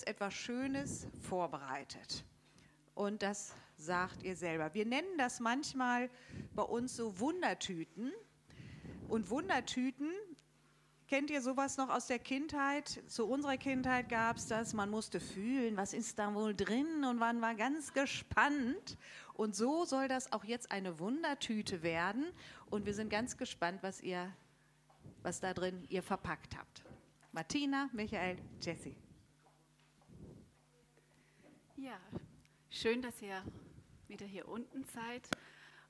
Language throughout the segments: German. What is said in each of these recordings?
uns etwas Schönes vorbereitet. Und das sagt ihr selber. Wir nennen das manchmal bei uns so Wundertüten. Und Wundertüten, kennt ihr sowas noch aus der Kindheit? Zu unserer Kindheit gab es das, man musste fühlen, was ist da wohl drin und man war ganz gespannt. Und so soll das auch jetzt eine Wundertüte werden. Und wir sind ganz gespannt, was ihr, was da drin ihr verpackt habt. Martina, Michael, Jesse. Ja, schön, dass ihr wieder hier unten seid.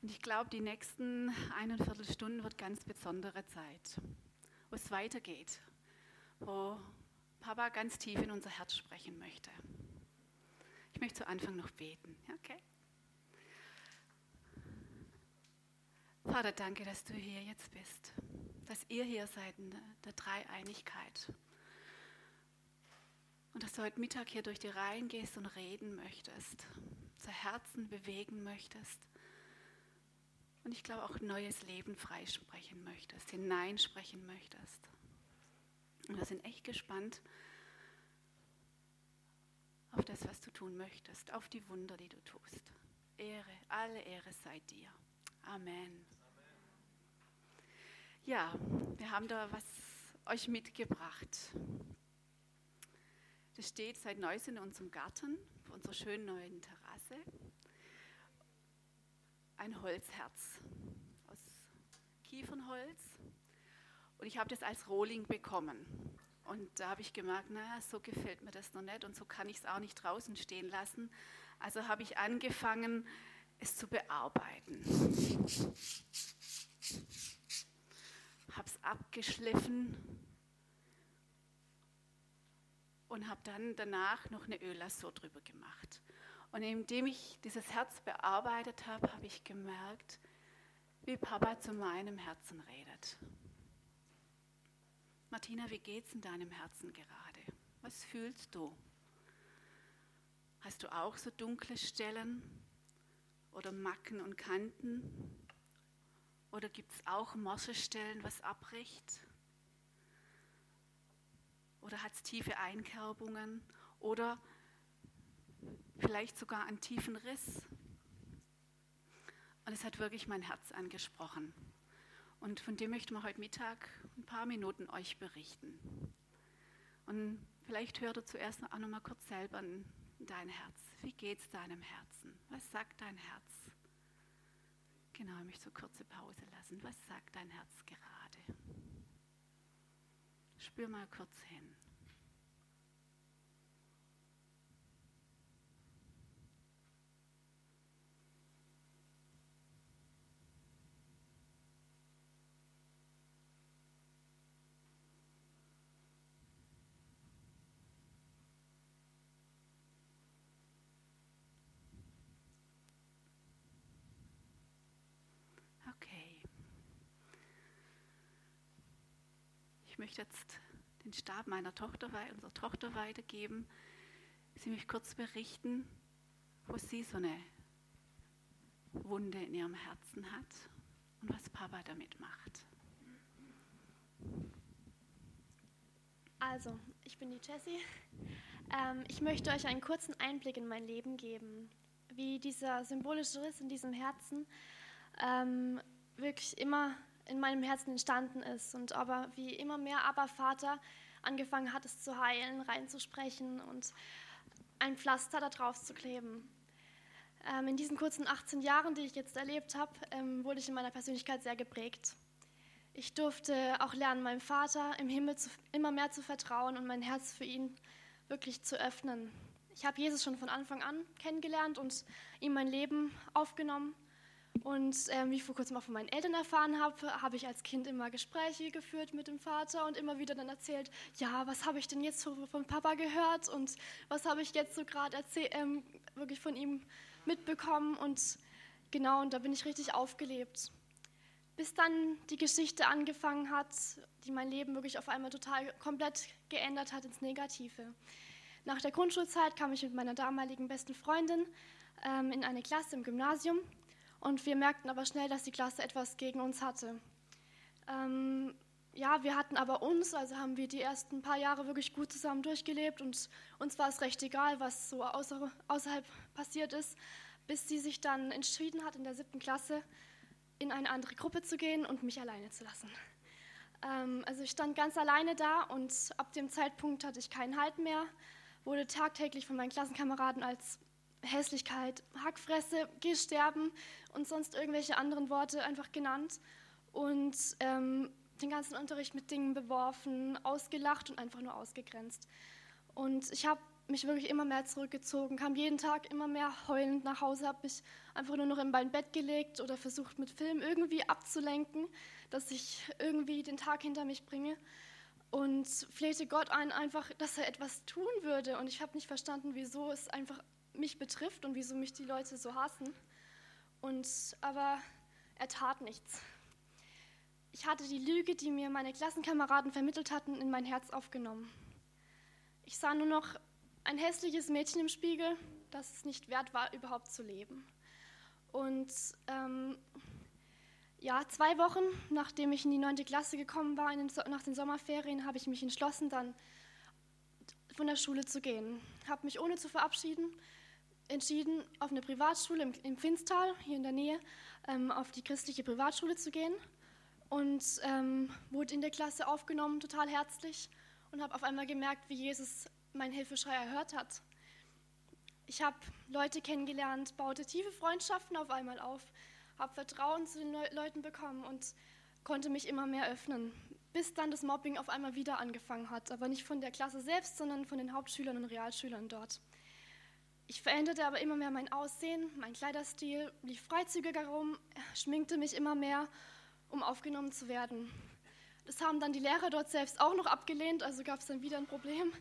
Und ich glaube, die nächsten eineinviertel Stunden wird ganz besondere Zeit, wo es weitergeht, wo Papa ganz tief in unser Herz sprechen möchte. Ich möchte zu Anfang noch beten. Okay? Vater, danke, dass du hier jetzt bist, dass ihr hier seid in der Dreieinigkeit. Und dass du heute Mittag hier durch die Reihen gehst und reden möchtest, unser Herzen bewegen möchtest. Und ich glaube auch neues Leben freisprechen möchtest, hineinsprechen möchtest. Und wir sind echt gespannt auf das, was du tun möchtest, auf die Wunder, die du tust. Ehre, alle Ehre sei dir. Amen. Ja, wir haben da was euch mitgebracht. Das steht seit neuestem in unserem Garten, auf unserer schönen neuen Terrasse. Ein Holzherz aus Kiefernholz. Und ich habe das als Rohling bekommen. Und da habe ich gemerkt, naja, so gefällt mir das noch nicht und so kann ich es auch nicht draußen stehen lassen. Also habe ich angefangen, es zu bearbeiten. Habe es abgeschliffen und habe dann danach noch eine Öllasur drüber gemacht. Und indem ich dieses Herz bearbeitet habe, habe ich gemerkt, wie Papa zu meinem Herzen redet. Martina, wie geht's in deinem Herzen gerade? Was fühlst du? Hast du auch so dunkle Stellen oder Macken und Kanten? Oder gibt es auch Moschestellen, was abbricht? Oder hat es tiefe Einkerbungen? Oder vielleicht sogar einen tiefen Riss? Und es hat wirklich mein Herz angesprochen. Und von dem möchten wir heute Mittag ein paar Minuten euch berichten. Und vielleicht hört ihr zuerst auch noch mal kurz selber in dein Herz. Wie geht es deinem Herzen? Was sagt dein Herz? Genau, ich möchte so kurze Pause lassen. Was sagt dein Herz gerade? Spür mal kurz hin. Möchte jetzt den Stab meiner Tochter, unserer Tochter weitergeben. Sie mich kurz berichten, wo sie so eine Wunde in ihrem Herzen hat und was Papa damit macht. Also, ich bin die Jessie. Ähm, ich möchte euch einen kurzen Einblick in mein Leben geben, wie dieser symbolische Riss in diesem Herzen ähm, wirklich immer in meinem Herzen entstanden ist und aber wie immer mehr aber Vater angefangen hat, es zu heilen, reinzusprechen und ein Pflaster da drauf zu kleben. Ähm, in diesen kurzen 18 Jahren, die ich jetzt erlebt habe, ähm, wurde ich in meiner Persönlichkeit sehr geprägt. Ich durfte auch lernen, meinem Vater im Himmel zu, immer mehr zu vertrauen und mein Herz für ihn wirklich zu öffnen. Ich habe Jesus schon von Anfang an kennengelernt und ihm mein Leben aufgenommen. Und ähm, wie ich vor kurzem auch von meinen Eltern erfahren habe, habe ich als Kind immer Gespräche geführt mit dem Vater und immer wieder dann erzählt, ja, was habe ich denn jetzt von Papa gehört und was habe ich jetzt so gerade ähm, wirklich von ihm mitbekommen. Und genau, und da bin ich richtig aufgelebt. Bis dann die Geschichte angefangen hat, die mein Leben wirklich auf einmal total komplett geändert hat ins Negative. Nach der Grundschulzeit kam ich mit meiner damaligen besten Freundin ähm, in eine Klasse im Gymnasium und wir merkten aber schnell, dass die Klasse etwas gegen uns hatte. Ähm, ja, wir hatten aber uns, also haben wir die ersten paar Jahre wirklich gut zusammen durchgelebt und uns war es recht egal, was so außer, außerhalb passiert ist, bis sie sich dann entschieden hat, in der siebten Klasse in eine andere Gruppe zu gehen und mich alleine zu lassen. Ähm, also ich stand ganz alleine da und ab dem Zeitpunkt hatte ich keinen Halt mehr, wurde tagtäglich von meinen Klassenkameraden als Hässlichkeit, Hackfresse, Geh sterben und sonst irgendwelche anderen Worte einfach genannt und ähm, den ganzen Unterricht mit Dingen beworfen, ausgelacht und einfach nur ausgegrenzt. Und ich habe mich wirklich immer mehr zurückgezogen, kam jeden Tag immer mehr heulend nach Hause, habe mich einfach nur noch in mein Bett gelegt oder versucht mit Film irgendwie abzulenken, dass ich irgendwie den Tag hinter mich bringe und flehte Gott ein, einfach, dass er etwas tun würde. Und ich habe nicht verstanden, wieso es einfach mich betrifft und wieso mich die Leute so hassen. Und aber er tat nichts. Ich hatte die Lüge, die mir meine Klassenkameraden vermittelt hatten, in mein Herz aufgenommen. Ich sah nur noch ein hässliches Mädchen im Spiegel, das es nicht wert war, überhaupt zu leben. Und ähm, ja, zwei Wochen nachdem ich in die neunte Klasse gekommen war, den, nach den Sommerferien, habe ich mich entschlossen, dann von der Schule zu gehen. Habe mich ohne zu verabschieden entschieden, auf eine Privatschule im, im Finstal, hier in der Nähe, ähm, auf die christliche Privatschule zu gehen und ähm, wurde in der Klasse aufgenommen, total herzlich und habe auf einmal gemerkt, wie Jesus meinen Hilfeschrei erhört hat. Ich habe Leute kennengelernt, baute tiefe Freundschaften auf einmal auf, habe Vertrauen zu den Le Leuten bekommen und konnte mich immer mehr öffnen, bis dann das Mobbing auf einmal wieder angefangen hat, aber nicht von der Klasse selbst, sondern von den Hauptschülern und Realschülern dort. Ich veränderte aber immer mehr mein Aussehen, mein Kleiderstil, lief freizügiger rum, schminkte mich immer mehr um aufgenommen zu werden. Das haben dann die Lehrer dort selbst auch noch abgelehnt, also gab es dann wieder ein Problem.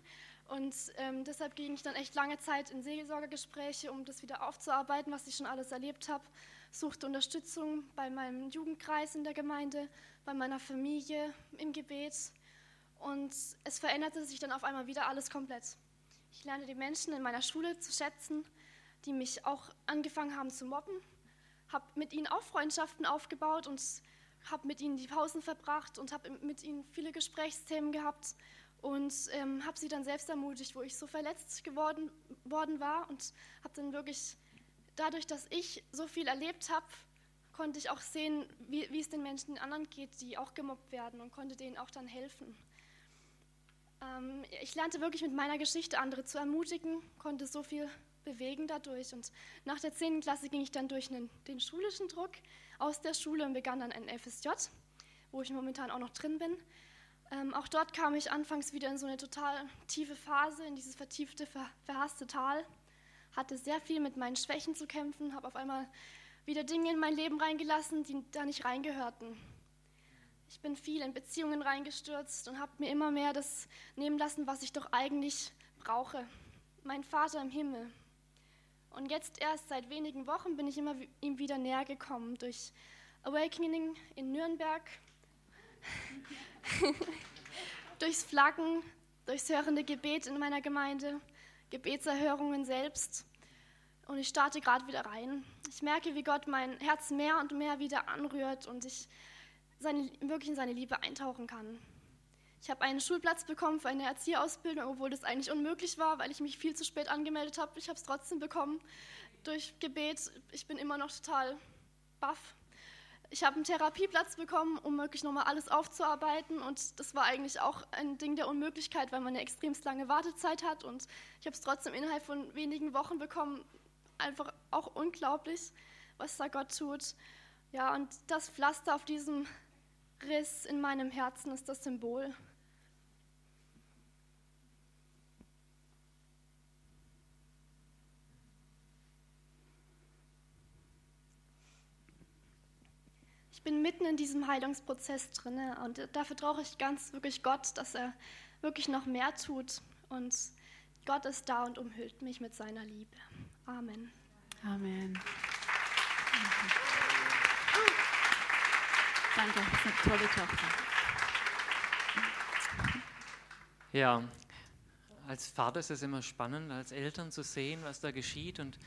Und ähm, deshalb ging ich dann echt lange Zeit in Seelsorgergespräche, um das wieder aufzuarbeiten, was ich schon alles erlebt habe. Suchte Unterstützung bei meinem Jugendkreis in der Gemeinde, bei meiner Familie, im Gebet. Und es veränderte sich dann auf einmal wieder alles komplett. Ich lernte die Menschen in meiner Schule zu schätzen, die mich auch angefangen haben zu mobben, habe mit ihnen auch Freundschaften aufgebaut und habe mit ihnen die Pausen verbracht und habe mit ihnen viele Gesprächsthemen gehabt und ähm, habe sie dann selbst ermutigt, wo ich so verletzt geworden worden war und habe dann wirklich dadurch, dass ich so viel erlebt habe, konnte ich auch sehen, wie, wie es den Menschen den anderen geht, die auch gemobbt werden und konnte denen auch dann helfen. Ähm, ich lernte wirklich mit meiner Geschichte andere zu ermutigen, konnte so viel bewegen dadurch und nach der 10. Klasse ging ich dann durch einen, den schulischen Druck, aus der Schule und begann dann ein FSJ, wo ich momentan auch noch drin bin. Ähm, auch dort kam ich anfangs wieder in so eine total tiefe Phase, in dieses vertiefte, ver verhasste Tal. Hatte sehr viel mit meinen Schwächen zu kämpfen, habe auf einmal wieder Dinge in mein Leben reingelassen, die da nicht reingehörten. Ich bin viel in Beziehungen reingestürzt und habe mir immer mehr das nehmen lassen, was ich doch eigentlich brauche. Mein Vater im Himmel, und jetzt erst seit wenigen Wochen bin ich immer ihm wieder näher gekommen durch Awakening in Nürnberg, durchs Flaggen, durchs hörende Gebet in meiner Gemeinde, Gebetserhörungen selbst. Und ich starte gerade wieder rein. Ich merke, wie Gott mein Herz mehr und mehr wieder anrührt und ich seine, wirklich in seine Liebe eintauchen kann. Ich habe einen Schulplatz bekommen für eine Erzieherausbildung, obwohl das eigentlich unmöglich war, weil ich mich viel zu spät angemeldet habe. Ich habe es trotzdem bekommen durch Gebet. Ich bin immer noch total baff. Ich habe einen Therapieplatz bekommen, um wirklich nochmal alles aufzuarbeiten. Und das war eigentlich auch ein Ding der Unmöglichkeit, weil man eine extremst lange Wartezeit hat. Und ich habe es trotzdem innerhalb von wenigen Wochen bekommen. Einfach auch unglaublich, was da Gott tut. Ja, und das Pflaster auf diesem Riss in meinem Herzen ist das Symbol ich bin mitten in diesem Heilungsprozess drin und dafür brauche ich ganz wirklich Gott, dass er wirklich noch mehr tut. Und Gott ist da und umhüllt mich mit seiner Liebe. Amen. Amen. Danke, das ist eine tolle Tochter. Ja, als Vater ist es immer spannend, als Eltern zu sehen, was da geschieht und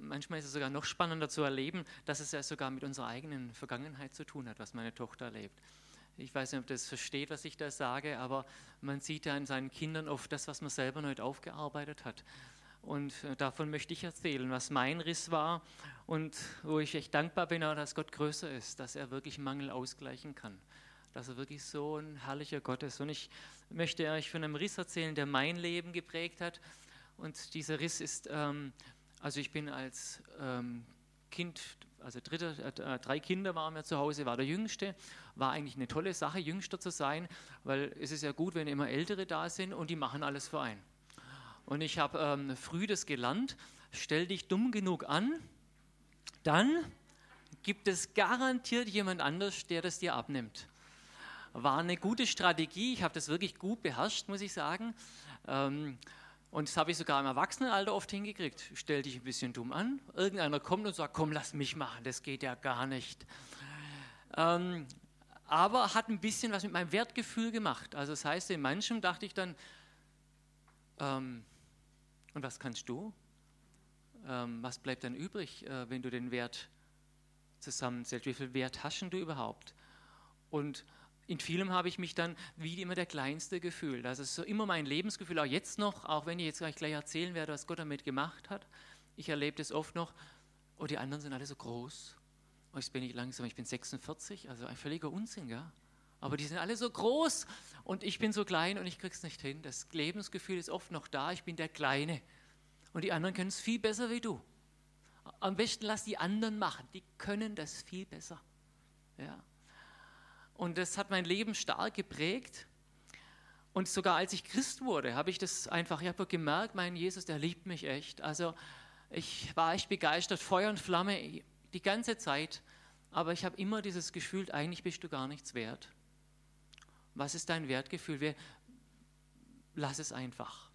manchmal ist es sogar noch spannender zu erleben, dass es ja sogar mit unserer eigenen Vergangenheit zu tun hat, was meine Tochter erlebt. Ich weiß nicht, ob das versteht, was ich da sage, aber man sieht ja in seinen Kindern oft das, was man selber nicht aufgearbeitet hat. Und äh, davon möchte ich erzählen, was mein Riss war und wo ich echt dankbar bin, dass Gott größer ist, dass er wirklich Mangel ausgleichen kann. Dass er wirklich so ein herrlicher Gott ist. Und ich möchte euch von einem Riss erzählen, der mein Leben geprägt hat. Und dieser Riss ist, ähm, also ich bin als ähm, Kind, also dritte, äh, drei Kinder waren wir zu Hause, war der Jüngste. War eigentlich eine tolle Sache, Jüngster zu sein, weil es ist ja gut, wenn immer Ältere da sind und die machen alles für einen. Und ich habe ähm, früh das gelernt, stell dich dumm genug an, dann gibt es garantiert jemand anders, der das dir abnimmt. War eine gute Strategie, ich habe das wirklich gut beherrscht, muss ich sagen. Ähm, und das habe ich sogar im Erwachsenenalter oft hingekriegt. Stell dich ein bisschen dumm an, irgendeiner kommt und sagt, komm, lass mich machen, das geht ja gar nicht. Ähm, aber hat ein bisschen was mit meinem Wertgefühl gemacht. Also das heißt, in manchem dachte ich dann, ähm, und was kannst du? Ähm, was bleibt dann übrig, äh, wenn du den Wert zusammenzählst? Wie viel Wert hast du überhaupt? Und in vielem habe ich mich dann wie immer der Kleinste gefühlt. Das ist so immer mein Lebensgefühl, auch jetzt noch, auch wenn ich jetzt gleich, gleich erzählen werde, was Gott damit gemacht hat. Ich erlebe das oft noch, oh, die anderen sind alle so groß. Oh, jetzt bin ich langsam, ich bin 46, also ein völliger Unsinn, ja. Aber die sind alle so groß und ich bin so klein und ich krieg's nicht hin. Das Lebensgefühl ist oft noch da, ich bin der Kleine. Und die anderen können es viel besser wie du. Am besten lass die anderen machen, die können das viel besser. Ja. Und das hat mein Leben stark geprägt. Und sogar als ich Christ wurde, habe ich das einfach, ich habe gemerkt, mein Jesus, der liebt mich echt. Also ich war echt begeistert, Feuer und Flamme die ganze Zeit. Aber ich habe immer dieses Gefühl, eigentlich bist du gar nichts wert. Was ist dein Wertgefühl? Wir, lass es einfach.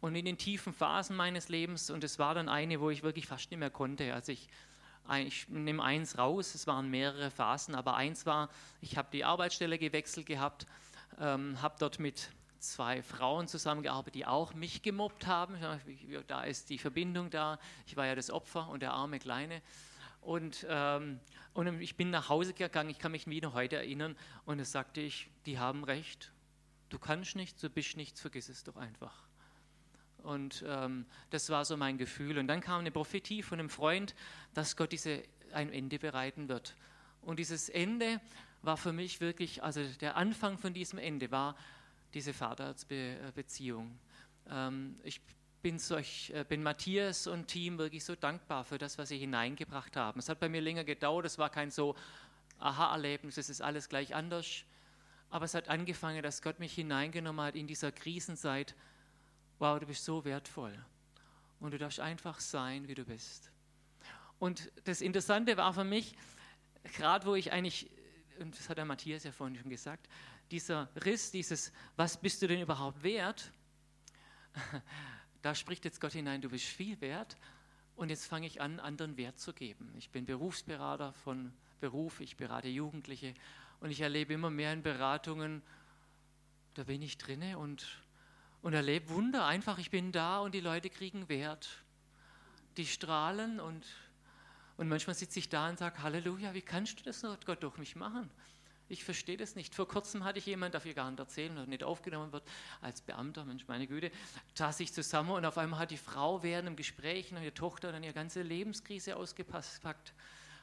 Und in den tiefen Phasen meines Lebens, und es war dann eine, wo ich wirklich fast nicht mehr konnte, also ich, ich nehme eins raus, es waren mehrere Phasen, aber eins war, ich habe die Arbeitsstelle gewechselt gehabt, ähm, habe dort mit zwei Frauen zusammengearbeitet, die auch mich gemobbt haben. Da ist die Verbindung da. Ich war ja das Opfer und der arme Kleine. Und, ähm, und ich bin nach Hause gegangen, ich kann mich wie noch heute erinnern, und es sagte ich, die haben recht. Du kannst nichts, du bist nichts, vergiss es doch einfach. Und ähm, das war so mein Gefühl. Und dann kam eine Prophetie von einem Freund, dass Gott diese ein Ende bereiten wird. Und dieses Ende war für mich wirklich, also der Anfang von diesem Ende war diese Vaterbeziehung. Ähm, ich bin, solch, äh, bin Matthias und Team wirklich so dankbar für das, was sie hineingebracht haben. Es hat bei mir länger gedauert, es war kein so Aha-Erlebnis, es ist alles gleich anders. Aber es hat angefangen, dass Gott mich hineingenommen hat in dieser Krisenzeit. Wow, du bist so wertvoll. Und du darfst einfach sein, wie du bist. Und das Interessante war für mich, gerade wo ich eigentlich, und das hat der Matthias ja vorhin schon gesagt, dieser Riss, dieses, was bist du denn überhaupt wert? da spricht jetzt Gott hinein, du bist viel wert und jetzt fange ich an, anderen Wert zu geben. Ich bin Berufsberater von Beruf, ich berate Jugendliche und ich erlebe immer mehr in Beratungen, da bin ich drinne und, und erlebe Wunder. Einfach, ich bin da und die Leute kriegen Wert. Die strahlen und, und manchmal sitze ich da und sage, Halleluja, wie kannst du das Gott durch mich machen? Ich verstehe das nicht. Vor kurzem hatte ich jemand, darf ich gar nicht erzählen, der nicht aufgenommen wird, als Beamter, Mensch, meine Güte, saß ich zusammen und auf einmal hat die Frau während dem Gespräch und ihre Tochter dann ihre ganze Lebenskrise ausgepackt,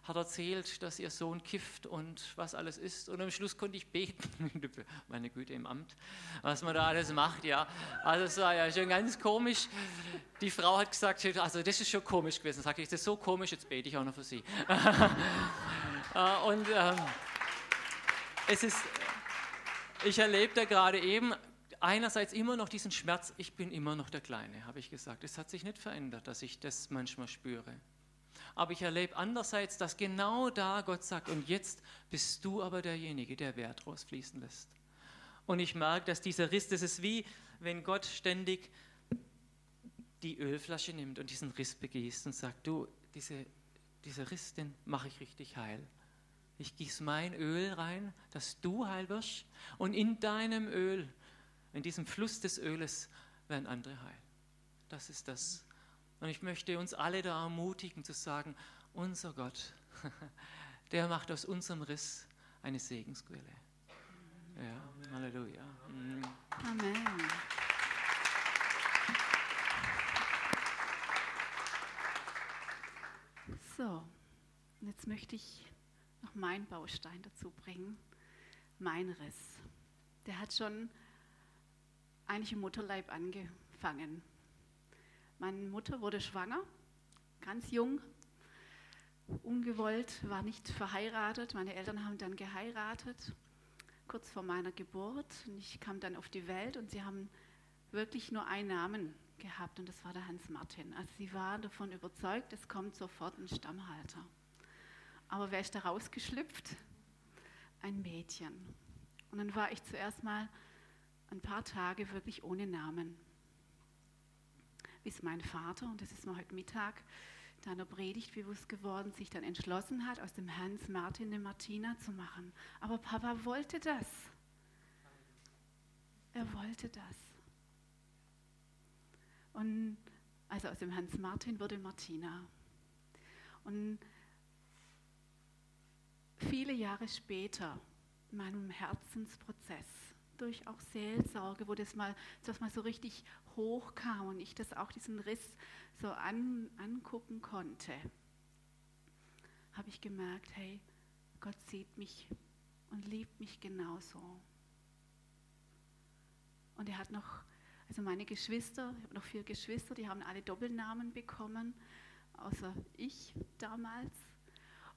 hat erzählt, dass ihr Sohn kifft und was alles ist. Und am Schluss konnte ich beten, meine Güte, im Amt, was man da alles macht, ja. Also es war ja schon ganz komisch. Die Frau hat gesagt, also das ist schon komisch gewesen. Sagte ich, das ist so komisch, jetzt bete ich auch noch für sie. Äh, und ähm, es ist, ich erlebe da gerade eben einerseits immer noch diesen Schmerz, ich bin immer noch der Kleine, habe ich gesagt. Es hat sich nicht verändert, dass ich das manchmal spüre. Aber ich erlebe andererseits, dass genau da Gott sagt, und jetzt bist du aber derjenige, der Wert rausfließen lässt. Und ich merke, dass dieser Riss, das ist wie, wenn Gott ständig die Ölflasche nimmt und diesen Riss begießt und sagt, du, diese, dieser Riss, den mache ich richtig heil. Ich gieße mein Öl rein, dass du heil wirst. Und in deinem Öl, in diesem Fluss des Öles, werden andere heil. Das ist das. Und ich möchte uns alle da ermutigen zu sagen, unser Gott, der macht aus unserem Riss eine Segensquelle. Ja, Halleluja. Mhm. Amen. So, und jetzt möchte ich noch meinen Baustein dazu bringen, mein Riss. Der hat schon eigentlich im Mutterleib angefangen. Meine Mutter wurde schwanger, ganz jung, ungewollt, war nicht verheiratet. Meine Eltern haben dann geheiratet, kurz vor meiner Geburt. Und ich kam dann auf die Welt und sie haben wirklich nur einen Namen gehabt und das war der Hans Martin. Also sie waren davon überzeugt, es kommt sofort ein Stammhalter. Aber wer ist da rausgeschlüpft? Ein Mädchen. Und dann war ich zuerst mal ein paar Tage wirklich ohne Namen. Bis mein Vater, und das ist mir heute Mittag in einer Predigt bewusst geworden, sich dann entschlossen hat, aus dem Hans Martin eine Martina zu machen. Aber Papa wollte das. Er wollte das. Und also aus dem Hans Martin wurde Martina. Und viele Jahre später, in meinem Herzensprozess, durch auch Seelsorge, wo das mal, das mal so richtig hochkam und ich das auch diesen Riss so an, angucken konnte, habe ich gemerkt, hey, Gott sieht mich und liebt mich genauso. Und er hat noch also meine Geschwister, ich habe noch vier Geschwister, die haben alle Doppelnamen bekommen, außer ich damals.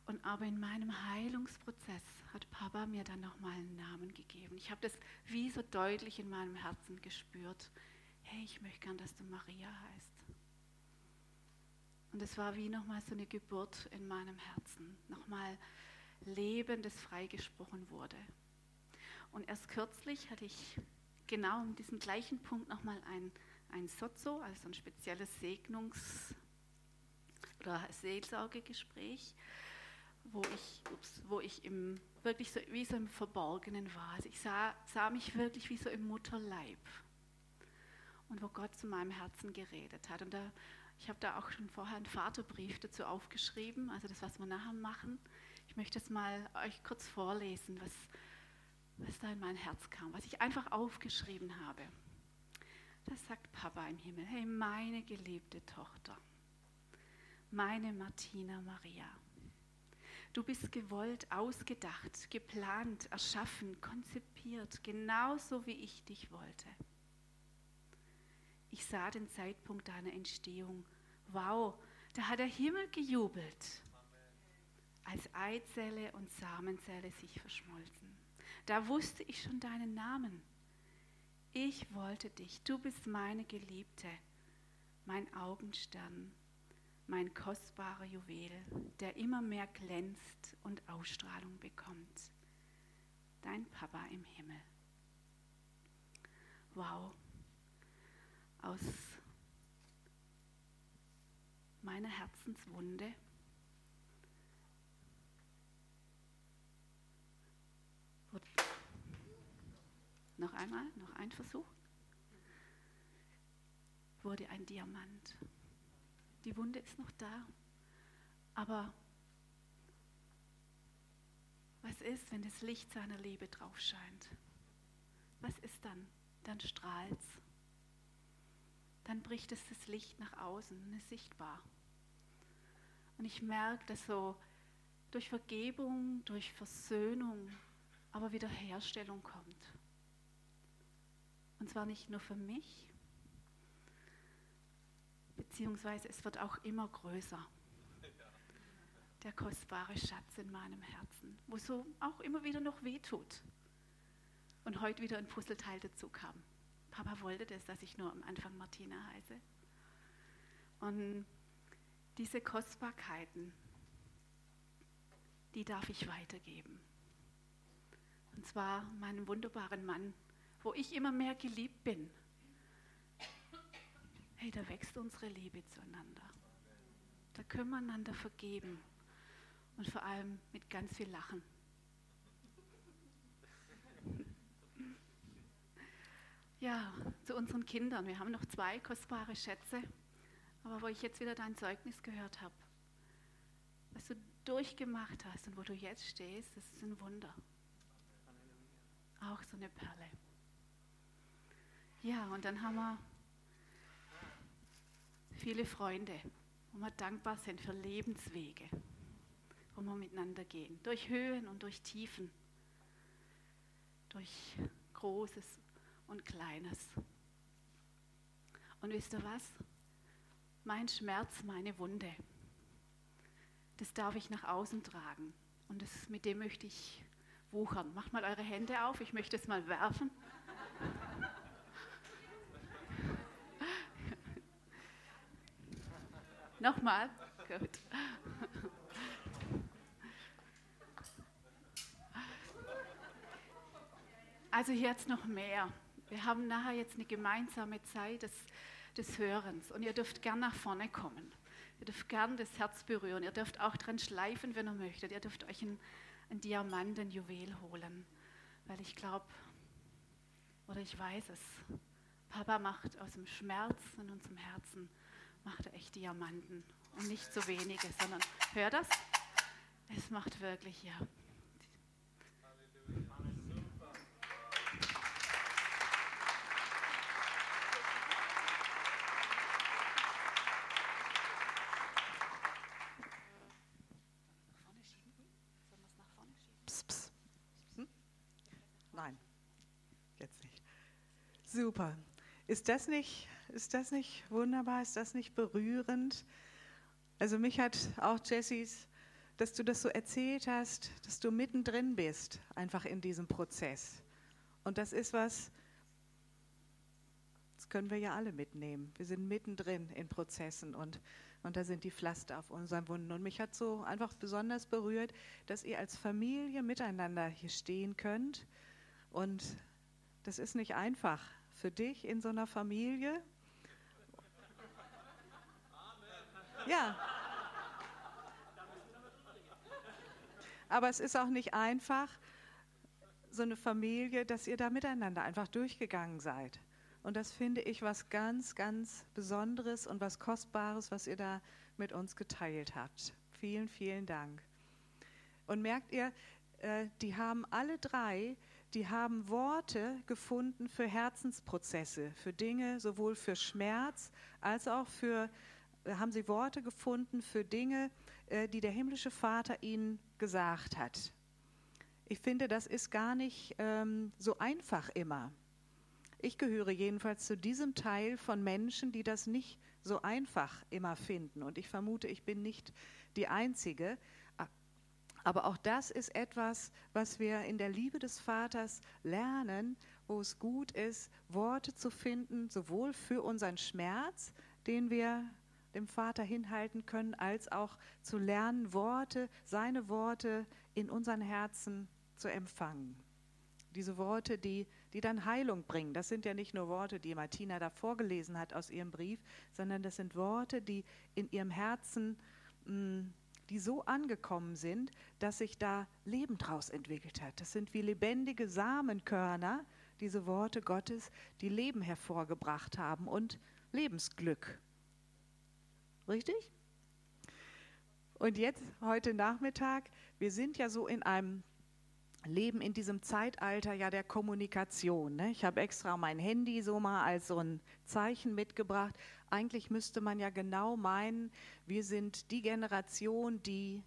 Und aber in meinem Heilungsprozess hat Papa mir dann nochmal einen Namen gegeben. Ich habe das wie so deutlich in meinem Herzen gespürt. Hey, ich möchte gern, dass du Maria heißt. Und es war wie nochmal so eine Geburt in meinem Herzen. Nochmal Leben, das freigesprochen wurde. Und erst kürzlich hatte ich genau um diesen gleichen Punkt nochmal ein, ein Sozo, also ein spezielles Segnungs- oder Seelsorgegespräch, wo ich, ups, wo ich im, wirklich so, wie so im Verborgenen war. Also ich sah, sah mich wirklich wie so im Mutterleib und wo Gott zu meinem Herzen geredet hat. Und da, ich habe da auch schon vorher einen Vaterbrief dazu aufgeschrieben, also das, was wir nachher machen. Ich möchte es mal euch kurz vorlesen, was, was da in mein Herz kam, was ich einfach aufgeschrieben habe. Das sagt Papa im Himmel, hey meine geliebte Tochter, meine Martina Maria, du bist gewollt, ausgedacht, geplant, erschaffen, konzipiert, genauso wie ich dich wollte. Ich sah den Zeitpunkt deiner Entstehung. Wow, da hat der Himmel gejubelt, als Eizelle und Samenzelle sich verschmolzen. Da wusste ich schon deinen Namen. Ich wollte dich. Du bist meine Geliebte, mein Augenstern, mein kostbarer Juwel, der immer mehr glänzt und Ausstrahlung bekommt. Dein Papa im Himmel. Wow. Aus meiner Herzenswunde Noch einmal, noch ein Versuch. Wurde ein Diamant. Die Wunde ist noch da. Aber was ist, wenn das Licht seiner Liebe drauf scheint? Was ist dann? Dann strahlt es. Dann bricht es das Licht nach außen und ist sichtbar. Und ich merke, dass so durch Vergebung, durch Versöhnung, aber Wiederherstellung kommt. Und zwar nicht nur für mich, beziehungsweise es wird auch immer größer. Der kostbare Schatz in meinem Herzen, wo so auch immer wieder noch wehtut. Und heute wieder ein Puzzleteil dazu kam. Papa wollte das, dass ich nur am Anfang Martina heiße. Und diese Kostbarkeiten, die darf ich weitergeben. Und zwar meinem wunderbaren Mann, wo ich immer mehr geliebt bin. Hey, da wächst unsere Liebe zueinander. Da können wir einander vergeben und vor allem mit ganz viel Lachen. Ja, zu unseren Kindern. Wir haben noch zwei kostbare Schätze, aber wo ich jetzt wieder dein Zeugnis gehört habe, was du durchgemacht hast und wo du jetzt stehst, das ist ein Wunder. Auch so eine Perle. Ja, und dann haben wir viele Freunde, wo wir dankbar sind für Lebenswege, wo wir miteinander gehen, durch Höhen und durch Tiefen, durch Großes und Kleines. Und wisst ihr was? Mein Schmerz, meine Wunde, das darf ich nach außen tragen. Und das, mit dem möchte ich wuchern. Macht mal eure Hände auf, ich möchte es mal werfen. Nochmal. Gut. Also jetzt noch mehr. Wir haben nachher jetzt eine gemeinsame Zeit des, des Hörens und ihr dürft gern nach vorne kommen. Ihr dürft gern das Herz berühren. Ihr dürft auch dran schleifen, wenn ihr möchtet. Ihr dürft euch ein, ein Diamant, ein Juwel holen. Weil ich glaube, oder ich weiß es, Papa macht aus dem Schmerz in unserem Herzen, macht echt Diamanten. Und nicht so wenige, sondern, hör das? Es macht wirklich, ja, Super. Ist das nicht, ist das nicht wunderbar? Ist das nicht berührend? Also mich hat auch Jessys, dass du das so erzählt hast, dass du mittendrin bist, einfach in diesem Prozess. Und das ist was, das können wir ja alle mitnehmen. Wir sind mittendrin in Prozessen und, und da sind die Pflaster auf unseren Wunden. Und mich hat so einfach besonders berührt, dass ihr als Familie miteinander hier stehen könnt. Und das ist nicht einfach für dich in so einer Familie? Ja. Aber es ist auch nicht einfach, so eine Familie, dass ihr da miteinander einfach durchgegangen seid. Und das finde ich was ganz, ganz Besonderes und was Kostbares, was ihr da mit uns geteilt habt. Vielen, vielen Dank. Und merkt ihr, äh, die haben alle drei die haben Worte gefunden für Herzensprozesse, für Dinge, sowohl für Schmerz als auch für, haben sie Worte gefunden für Dinge, äh, die der himmlische Vater ihnen gesagt hat. Ich finde, das ist gar nicht ähm, so einfach immer. Ich gehöre jedenfalls zu diesem Teil von Menschen, die das nicht so einfach immer finden. Und ich vermute, ich bin nicht die Einzige. Aber auch das ist etwas, was wir in der Liebe des Vaters lernen, wo es gut ist, Worte zu finden, sowohl für unseren Schmerz, den wir dem Vater hinhalten können, als auch zu lernen, Worte, seine Worte in unseren Herzen zu empfangen. Diese Worte, die, die dann Heilung bringen. Das sind ja nicht nur Worte, die Martina da vorgelesen hat aus ihrem Brief, sondern das sind Worte, die in ihrem Herzen mh, mm, die so angekommen sind, dass sich da Leben draus entwickelt hat. Das sind wie lebendige Samenkörner, diese Worte Gottes, die Leben hervorgebracht haben und Lebensglück. Richtig? Und jetzt, heute Nachmittag, wir sind ja so in einem Leben in diesem Zeitalter ja der Kommunikation. Ne? Ich habe extra mein Handy so mal als so ein Zeichen mitgebracht. Eigentlich müsste man ja genau meinen, wir sind die Generation, die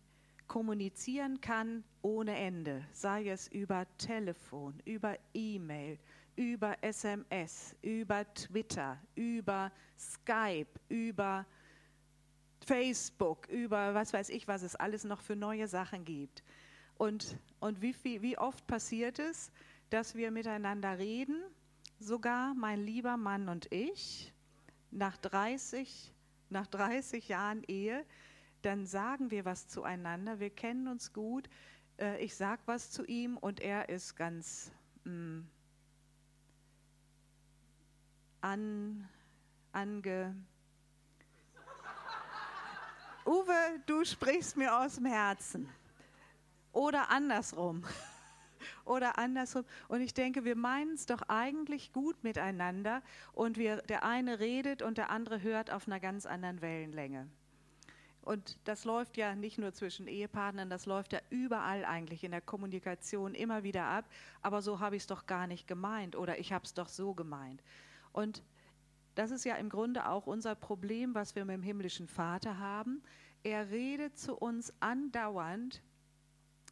kommunizieren kann ohne Ende, sei es über Telefon, über E-Mail, über SMS, über Twitter, über Skype, über Facebook, über was weiß ich, was es alles noch für neue Sachen gibt. Und, und wie, viel, wie oft passiert es, dass wir miteinander reden, sogar mein lieber Mann und ich, nach 30, nach 30 Jahren Ehe, dann sagen wir was zueinander, wir kennen uns gut, äh, ich sage was zu ihm und er ist ganz mh, mm, an, ange... Uwe, du sprichst mir aus dem Herzen. Oder andersrum. Oder andersrum. Und ich denke, wir meinen es doch eigentlich gut miteinander und wir, der eine redet und der andere hört auf einer ganz anderen Wellenlänge. Und das läuft ja nicht nur zwischen Ehepartnern, das läuft ja überall eigentlich in der Kommunikation immer wieder ab. Aber so habe ich es doch gar nicht gemeint oder ich habe es doch so gemeint. Und das ist ja im Grunde auch unser Problem, was wir mit dem himmlischen Vater haben. Er redet zu uns andauernd,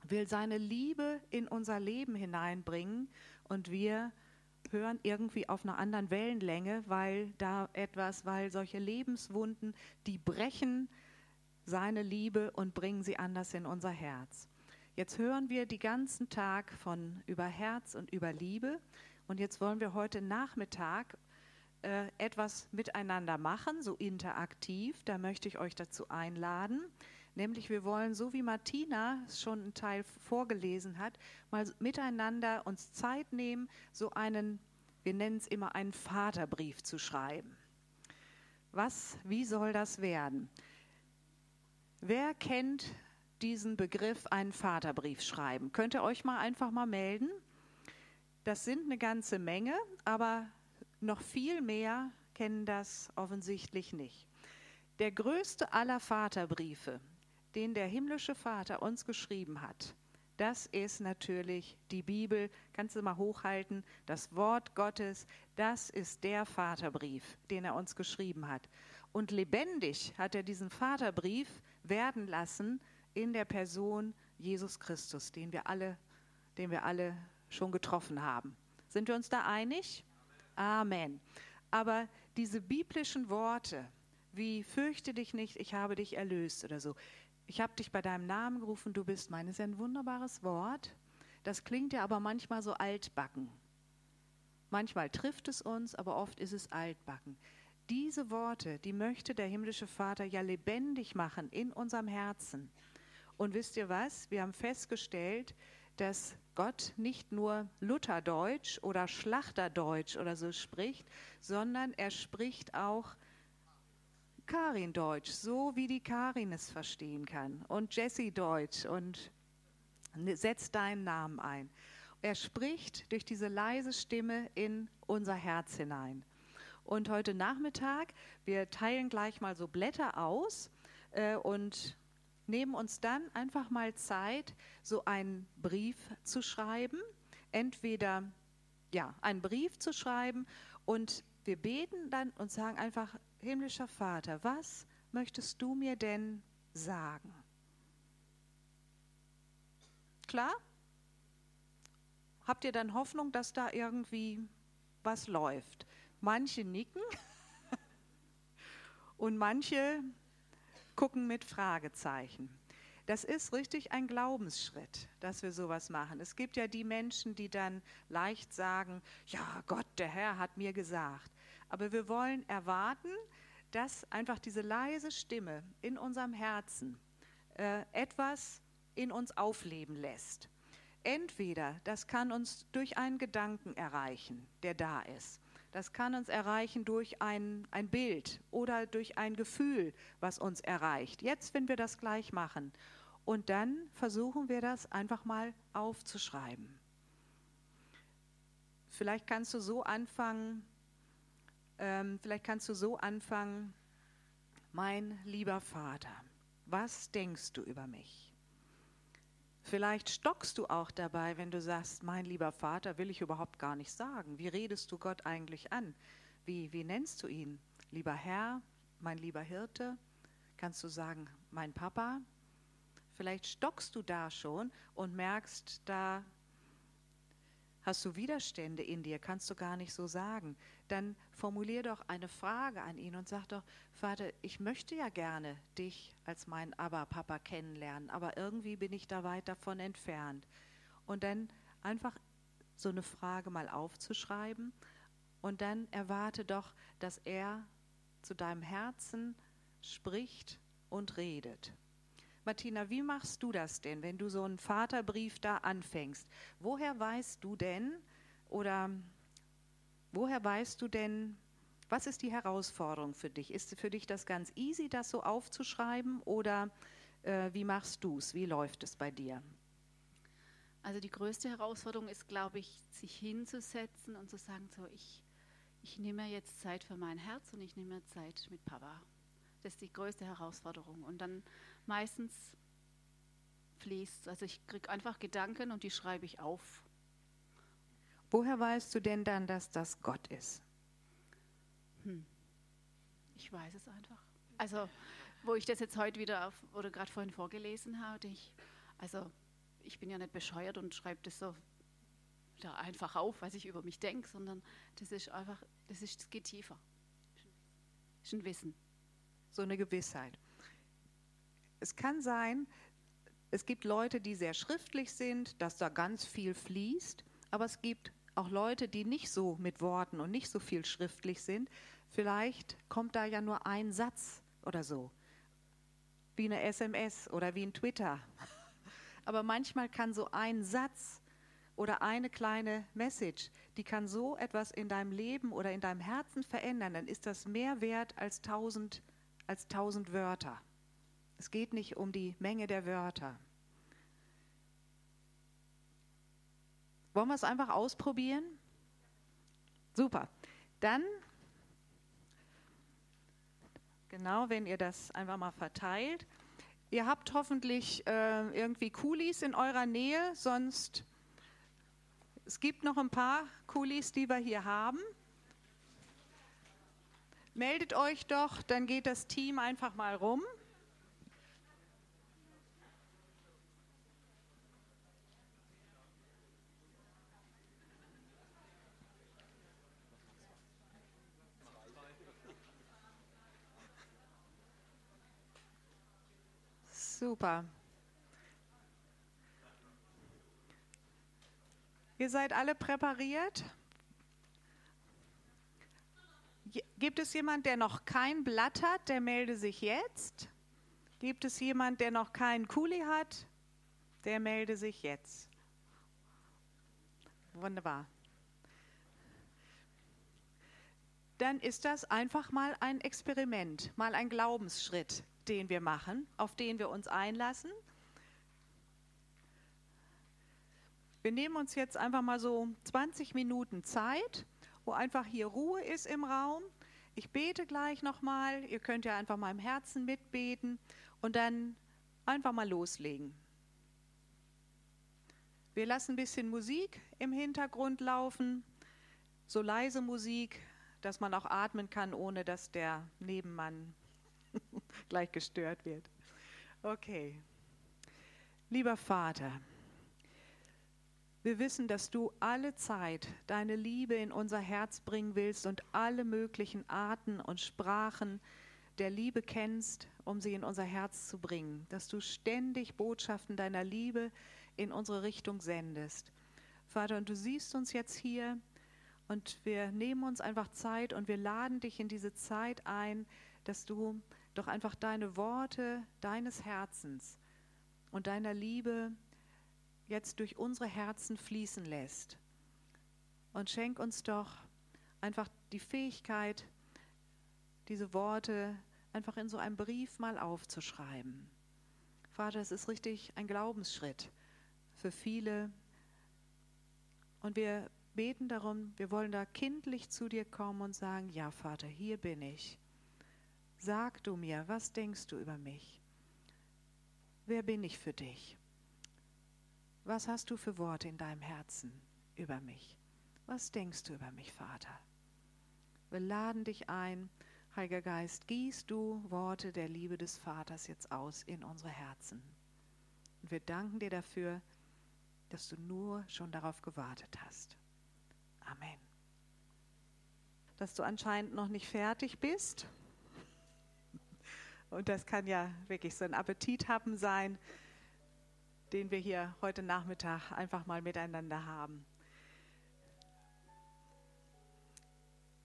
will seine Liebe in unser Leben hineinbringen und wir hören irgendwie auf einer anderen Wellenlänge, weil da etwas, weil solche Lebenswunden, die brechen seine Liebe und bringen sie anders in unser Herz. Jetzt hören wir den ganzen Tag von über Herz und über Liebe und jetzt wollen wir heute Nachmittag äh, etwas miteinander machen, so interaktiv. Da möchte ich euch dazu einladen. Nämlich wir wollen, so wie Martina schon einen Teil vorgelesen hat, mal miteinander uns Zeit nehmen, so einen, wir nennen es immer einen Vaterbrief zu schreiben. Was, wie soll das werden? Wer kennt diesen Begriff einen Vaterbrief schreiben? Könnt ihr euch mal einfach mal melden? Das sind eine ganze Menge, aber noch viel mehr kennen das offensichtlich nicht. Der größte aller Vaterbriefe, den der himmlische Vater uns geschrieben hat, das ist natürlich die Bibel. Kannst du mal hochhalten? Das Wort Gottes, das ist der Vaterbrief, den er uns geschrieben hat. Und lebendig hat er diesen Vaterbrief werden lassen in der Person Jesus Christus, den wir alle, den wir alle schon getroffen haben. Sind wir uns da einig? Amen. Aber diese biblischen Worte, wie fürchte dich nicht, ich habe dich erlöst oder so, ich habe dich bei deinem Namen gerufen, du bist mein. Ist ja ein wunderbares Wort. Das klingt ja aber manchmal so altbacken. Manchmal trifft es uns, aber oft ist es altbacken. Diese Worte, die möchte der himmlische Vater ja lebendig machen in unserem Herzen. Und wisst ihr was? Wir haben festgestellt, dass Gott nicht nur Lutherdeutsch oder Schlachterdeutsch oder so spricht, sondern er spricht auch Karin Deutsch, so wie die Karin es verstehen kann. Und Jessie Deutsch und setzt deinen Namen ein. Er spricht durch diese leise Stimme in unser Herz hinein. Und heute Nachmittag, wir teilen gleich mal so Blätter aus äh, und nehmen uns dann einfach mal Zeit, so einen Brief zu schreiben. Entweder ja, einen Brief zu schreiben und wir beten dann und sagen einfach, himmlischer Vater, was möchtest du mir denn sagen? Klar? Habt ihr dann Hoffnung, dass da irgendwie was läuft? Manche nicken und manche gucken mit Fragezeichen. Das ist richtig ein Glaubensschritt, dass wir sowas machen. Es gibt ja die Menschen, die dann leicht sagen, ja, Gott, der Herr hat mir gesagt. Aber wir wollen erwarten, dass einfach diese leise Stimme in unserem Herzen äh, etwas in uns aufleben lässt. Entweder das kann uns durch einen Gedanken erreichen, der da ist. Das kann uns erreichen durch ein, ein Bild oder durch ein Gefühl, was uns erreicht. Jetzt, wenn wir das gleich machen. Und dann versuchen wir das einfach mal aufzuschreiben. Vielleicht kannst du so anfangen, ähm, vielleicht kannst du so anfangen, mein lieber Vater, was denkst du über mich? Vielleicht stockst du auch dabei, wenn du sagst, mein lieber Vater, will ich überhaupt gar nicht sagen. Wie redest du Gott eigentlich an? Wie, wie nennst du ihn? Lieber Herr, mein lieber Hirte? Kannst du sagen, mein Papa? Vielleicht stockst du da schon und merkst, da Hast du Widerstände in dir, kannst du gar nicht so sagen, dann formulier doch eine Frage an ihn und sag doch, Vater, ich möchte ja gerne dich als meinen Aber-Papa kennenlernen, aber irgendwie bin ich da weit davon entfernt. Und dann einfach so eine Frage mal aufzuschreiben und dann erwarte doch, dass er zu deinem Herzen spricht und redet. Martina, wie machst du das denn, wenn du so einen Vaterbrief da anfängst? Woher weißt du denn oder woher weißt du denn, was ist die Herausforderung für dich? Ist für dich das ganz easy, das so aufzuschreiben oder äh, wie machst du es? Wie läuft es bei dir? Also die größte Herausforderung ist, glaube ich, sich hinzusetzen und zu sagen, so ich, ich nehme jetzt Zeit für mein Herz und ich nehme Zeit mit Papa. das ist die größte Herausforderung. Und dann meistens fließt, also ich kriege einfach Gedanken und die schreibe ich auf. Woher weißt du denn dann, dass das Gott ist? Hm. Ich weiß es einfach. Also, wo ich das jetzt heute wieder auf, oder gerade vorhin vorgelesen habe, ich, also ich bin ja nicht bescheuert und schreibe das so da einfach auf, was ich über mich denke, sondern das ist einfach, das ist, das geht tiefer. Das ist ein Wissen. So eine Gewissheit. Es kann sein, es gibt Leute, die sehr schriftlich sind, dass da ganz viel fließt, aber es gibt auch Leute, die nicht so mit Worten und nicht so viel schriftlich sind. Vielleicht kommt da ja nur ein Satz oder so, wie eine SMS oder wie ein Twitter. Aber manchmal kann so ein Satz oder eine kleine Message, die kann so etwas in deinem Leben oder in deinem Herzen verändern, dann ist das mehr wert als tausend, als tausend Wörter. Es geht nicht um die Menge der Wörter. Wollen wir es einfach ausprobieren? Super. Dann, genau, wenn ihr das einfach mal verteilt. Ihr habt hoffentlich äh, irgendwie Kulis in eurer Nähe, sonst es gibt noch ein paar Kulis, die wir hier haben. Meldet euch doch, dann geht das Team einfach mal rum. Super. Ihr seid alle präpariert? Gibt es jemand, der noch kein Blatt hat, der melde sich jetzt? Gibt es jemand, der noch keinen Kuli hat? Der melde sich jetzt. Wunderbar. Dann ist das einfach mal ein Experiment, mal ein Glaubensschritt, den wir machen, auf den wir uns einlassen Wir nehmen uns jetzt einfach mal so 20 Minuten Zeit, wo einfach hier Ruhe ist im Raum. Ich bete gleich nochmal. Ihr könnt ja einfach mal im Herzen mitbeten und dann einfach mal loslegen. Wir lassen ein bisschen Musik im Hintergrund laufen, so leise Musik, dass man auch atmen kann, ohne dass der Nebenmann gleich gestört wird. Okay. Lieber Vater, wir wissen, dass du alle Zeit deine Liebe in unser Herz bringen willst und alle möglichen Arten und Sprachen der Liebe kennst, um sie in unser Herz zu bringen. Dass du ständig Botschaften deiner Liebe in unsere Richtung sendest. Vater, und du siehst uns jetzt hier und wir nehmen uns einfach Zeit und wir laden dich in diese Zeit ein, dass du doch einfach deine Worte deines Herzens und deiner Liebe jetzt durch unsere Herzen fließen lässt. Und schenk uns doch einfach die Fähigkeit, diese Worte einfach in so einem Brief mal aufzuschreiben. Vater, es ist richtig ein Glaubensschritt für viele. Und wir beten darum, wir wollen da kindlich zu dir kommen und sagen, ja Vater, hier bin ich. Sag du mir, was denkst du über mich? Wer bin ich für dich? Was hast du für Worte in deinem Herzen über mich? Was denkst du über mich, Vater? Wir laden dich ein, Heiliger Geist, gießt du Worte der Liebe des Vaters jetzt aus in unsere Herzen. Und wir danken dir dafür, dass du nur schon darauf gewartet hast. Amen. Dass du anscheinend noch nicht fertig bist. Und das kann ja wirklich so ein Appetit haben sein den wir hier heute Nachmittag einfach mal miteinander haben.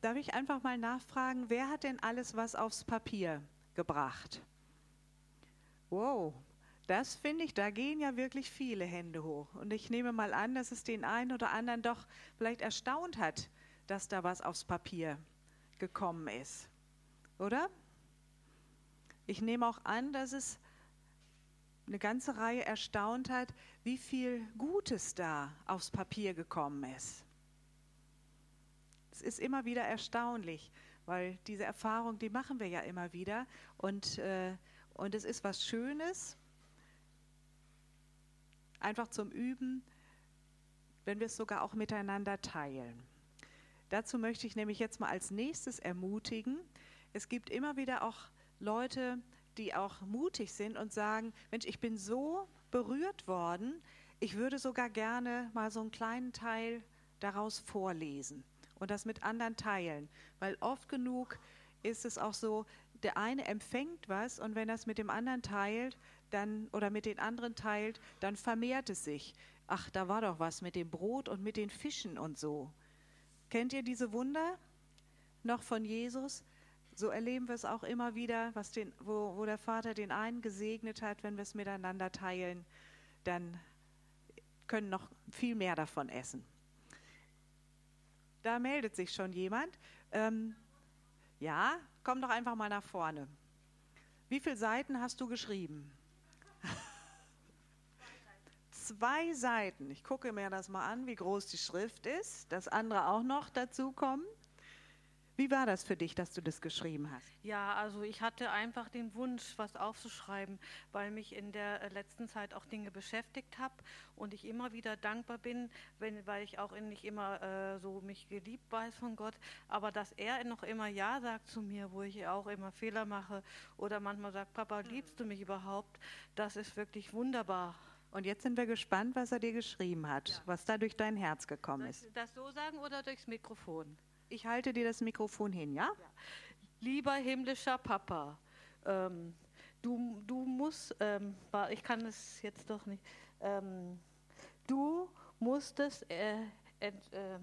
Darf ich einfach mal nachfragen, wer hat denn alles was aufs Papier gebracht? Wow, das finde ich, da gehen ja wirklich viele Hände hoch. Und ich nehme mal an, dass es den einen oder anderen doch vielleicht erstaunt hat, dass da was aufs Papier gekommen ist. Oder? Ich nehme auch an, dass es eine ganze Reihe erstaunt hat, wie viel Gutes da aufs Papier gekommen ist. Es ist immer wieder erstaunlich, weil diese Erfahrung, die machen wir ja immer wieder und, äh, und es ist was Schönes, einfach zum Üben, wenn wir es sogar auch miteinander teilen. Dazu möchte ich nämlich jetzt mal als nächstes ermutigen. Es gibt immer wieder auch Leute, die auch mutig sind und sagen, Mensch, ich bin so berührt worden, ich würde sogar gerne mal so einen kleinen Teil daraus vorlesen und das mit anderen teilen, weil oft genug ist es auch so, der eine empfängt was und wenn es mit dem anderen teilt, dann oder mit den anderen teilt, dann vermehrt es sich. Ach, da war doch was mit dem Brot und mit den Fischen und so. Kennt ihr diese Wunder noch von Jesus? So erleben wir es auch immer wieder, was den, wo, wo der Vater den einen gesegnet hat, wenn wir es miteinander teilen, dann können noch viel mehr davon essen. Da meldet sich schon jemand. Ähm, ja, komm doch einfach mal nach vorne. Wie viele Seiten hast du geschrieben? Zwei Seiten. Ich gucke mir das mal an, wie groß die Schrift ist. Das andere auch noch dazu kommen. Wie war das für dich, dass du das geschrieben hast? Ja, also ich hatte einfach den Wunsch, was aufzuschreiben, weil mich in der äh, letzten Zeit auch Dinge beschäftigt habe und ich immer wieder dankbar bin, wenn, weil ich auch nicht immer äh, so mich geliebt weiß von Gott, aber dass er noch immer Ja sagt zu mir, wo ich auch immer Fehler mache oder manchmal sagt, Papa, liebst du mich überhaupt? Das ist wirklich wunderbar. Und jetzt sind wir gespannt, was er dir geschrieben hat, ja. was da durch dein Herz gekommen ist. Das so sagen oder durchs Mikrofon? Ich halte dir das Mikrofon hin, ja? ja. Lieber himmlischer Papa, ähm, du, du musst, ähm, ich kann es jetzt doch nicht, ähm, du musstest, äh, ent, äh,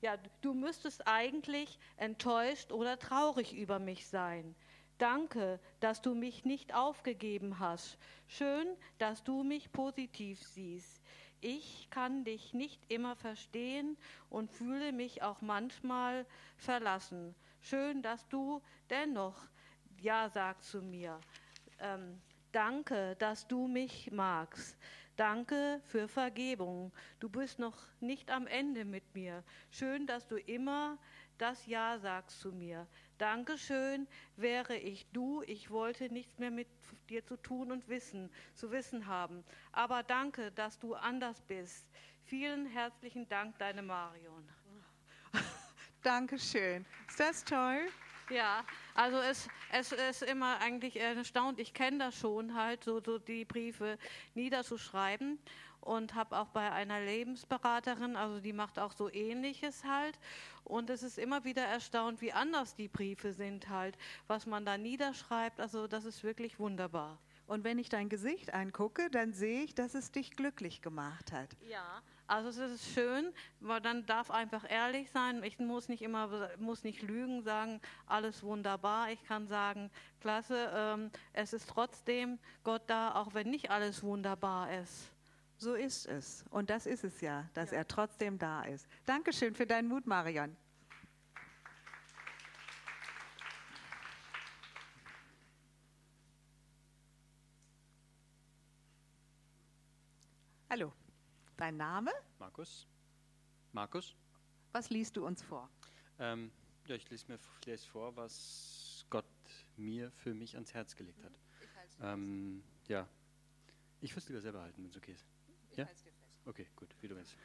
ja, du müsstest eigentlich enttäuscht oder traurig über mich sein. Danke, dass du mich nicht aufgegeben hast. Schön, dass du mich positiv siehst. Ich kann dich nicht immer verstehen und fühle mich auch manchmal verlassen. Schön, dass du dennoch Ja sagst zu mir. Ähm, danke, dass du mich magst. Danke für Vergebung. Du bist noch nicht am Ende mit mir. Schön, dass du immer das Ja sagst zu mir. Dankeschön, wäre ich du, ich wollte nichts mehr mit dir zu tun und wissen, zu wissen haben. Aber danke, dass du anders bist. Vielen herzlichen Dank, deine Marion. Dankeschön. Ist das toll? Ja, also es, es ist immer eigentlich erstaunt. Ich kenne das schon halt, so, so die Briefe niederzuschreiben und habe auch bei einer Lebensberaterin, also die macht auch so ähnliches halt. Und es ist immer wieder erstaunt, wie anders die Briefe sind halt, was man da niederschreibt. Also das ist wirklich wunderbar. Und wenn ich dein Gesicht angucke, dann sehe ich, dass es dich glücklich gemacht hat. Ja, also es ist schön, weil dann darf einfach ehrlich sein. Ich muss nicht immer, muss nicht lügen, sagen, alles wunderbar. Ich kann sagen, klasse, ähm, es ist trotzdem Gott da, auch wenn nicht alles wunderbar ist. So ist es. Und das ist es ja, dass ja. er trotzdem da ist. Dankeschön für deinen Mut, Marion. Hallo, dein Name? Markus. Markus. Was liest du uns vor? Ähm, ja, ich lese mir lese vor, was Gott mir für mich ans Herz gelegt hat. Ich ähm, ja, ich würde es lieber selber halten, wenn es okay ist. Ja? Okay, gut, wie du willst.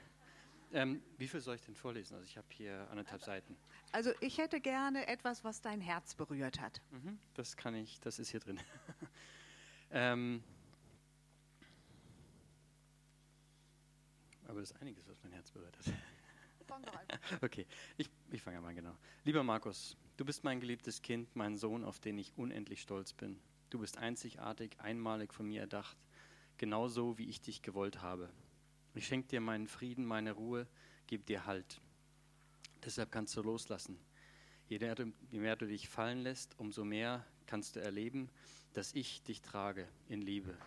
Ähm, wie viel soll ich denn vorlesen? Also ich habe hier anderthalb Seiten. Also ich hätte gerne etwas, was dein Herz berührt hat. Mhm, das kann ich, das ist hier drin. ähm, aber das ist einiges, was mein Herz berührt hat. Fang doch einfach. Okay, ich, ich fange mal genau. Lieber Markus, du bist mein geliebtes Kind, mein Sohn, auf den ich unendlich stolz bin. Du bist einzigartig, einmalig von mir erdacht genauso wie ich dich gewollt habe. Ich schenke dir meinen Frieden, meine Ruhe, gebe dir Halt. Deshalb kannst du loslassen. Je mehr, du, je mehr du dich fallen lässt, umso mehr kannst du erleben, dass ich dich trage in Liebe.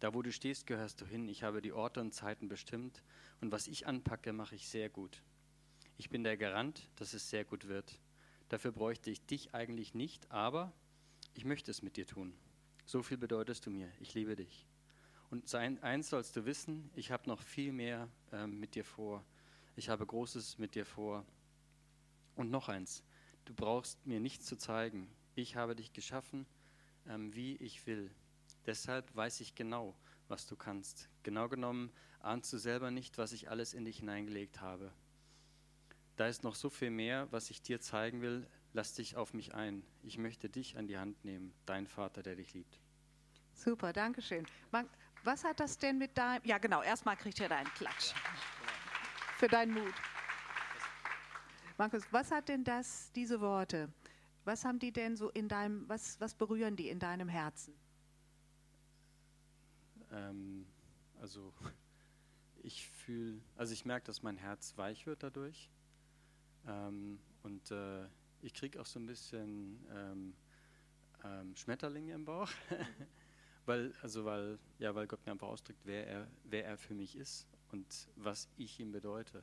Da, wo du stehst, gehörst du hin. Ich habe die Orte und Zeiten bestimmt und was ich anpacke, mache ich sehr gut. Ich bin der Garant, dass es sehr gut wird. Dafür bräuchte ich dich eigentlich nicht, aber ich möchte es mit dir tun. So viel bedeutest du mir. Ich liebe dich. Und eins sollst du wissen, ich habe noch viel mehr ähm, mit dir vor. Ich habe Großes mit dir vor. Und noch eins, Du brauchst mir nichts zu zeigen. Ich habe dich geschaffen, ähm, wie ich will. Deshalb weiß ich genau, was du kannst. Genau genommen ahnst du selber nicht, was ich alles in dich hineingelegt habe. Da ist noch so viel mehr, was ich dir zeigen will. Lass dich auf mich ein. Ich möchte dich an die Hand nehmen, dein Vater, der dich liebt. Super, danke schön. Was hat das denn mit deinem. Ja, genau, erstmal kriegt ihr deinen Klatsch. Für deinen Mut. Markus, was hat denn das, diese Worte, was haben die denn so in deinem, was, was berühren die in deinem Herzen? Ähm, also ich fühle, also ich merke, dass mein Herz weich wird dadurch. Ähm, und äh, ich kriege auch so ein bisschen ähm, ähm, Schmetterlinge im Bauch. weil, also weil, ja, weil Gott mir einfach ausdrückt, wer er, wer er für mich ist und was ich ihm bedeute.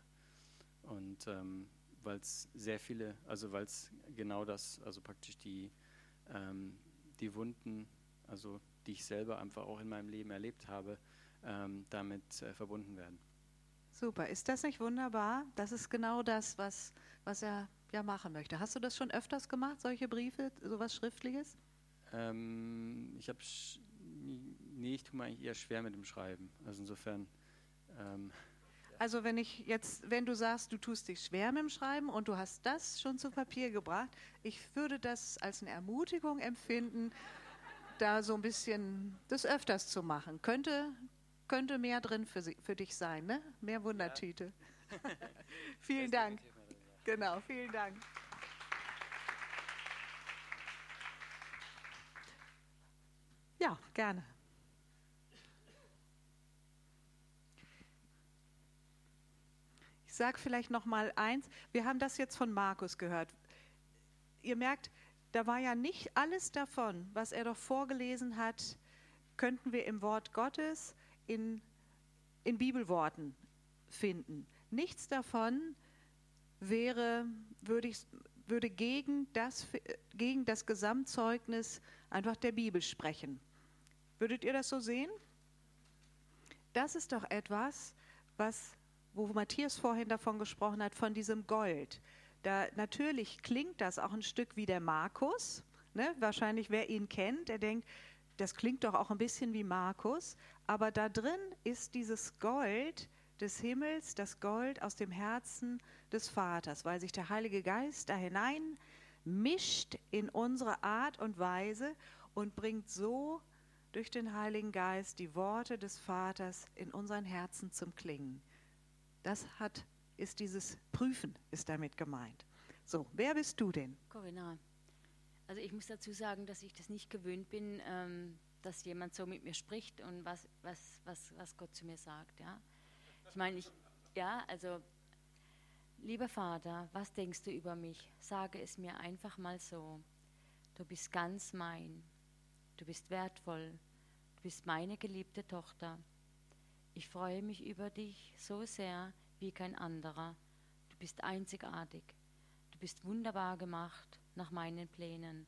Und ähm, weil es sehr viele, also weil es genau das, also praktisch die, ähm, die Wunden, also die ich selber einfach auch in meinem Leben erlebt habe, ähm, damit äh, verbunden werden. Super, ist das nicht wunderbar? Das ist genau das, was, was er ja machen möchte. Hast du das schon öfters gemacht, solche Briefe, sowas Schriftliches? Ähm, ich habe, nee, ich tue mir eigentlich eher schwer mit dem Schreiben. Also insofern. Ähm, also wenn ich jetzt, wenn du sagst, du tust dich schwer mit dem Schreiben und du hast das schon zu Papier gebracht, ich würde das als eine Ermutigung empfinden, da so ein bisschen das öfters zu machen. Könnte, könnte mehr drin für, sie, für dich sein, ne? Mehr Wundertüte. Ja. vielen Dank. Genau, vielen Dank. Ja, gerne. Sage vielleicht noch mal eins. Wir haben das jetzt von Markus gehört. Ihr merkt, da war ja nicht alles davon, was er doch vorgelesen hat, könnten wir im Wort Gottes in, in Bibelworten finden. Nichts davon wäre, würde, ich, würde gegen, das, gegen das Gesamtzeugnis einfach der Bibel sprechen. Würdet ihr das so sehen? Das ist doch etwas, was, wo Matthias vorhin davon gesprochen hat, von diesem Gold. Da, natürlich klingt das auch ein Stück wie der Markus. Ne? Wahrscheinlich, wer ihn kennt, der denkt, das klingt doch auch ein bisschen wie Markus. Aber da drin ist dieses Gold des Himmels, das Gold aus dem Herzen des Vaters, weil sich der Heilige Geist da hinein mischt in unsere Art und Weise und bringt so durch den Heiligen Geist die Worte des Vaters in unseren Herzen zum Klingen. Das hat ist dieses Prüfen, ist damit gemeint. So, wer bist du denn? Corinna. Also ich muss dazu sagen, dass ich das nicht gewöhnt bin, ähm, dass jemand so mit mir spricht und was, was, was, was Gott zu mir sagt. Ja? Ich meine, ich, ja, also, lieber Vater, was denkst du über mich? Sage es mir einfach mal so. Du bist ganz mein. Du bist wertvoll. Du bist meine geliebte Tochter. Ich freue mich über dich so sehr, wie kein anderer. Du bist einzigartig. Du bist wunderbar gemacht nach meinen Plänen.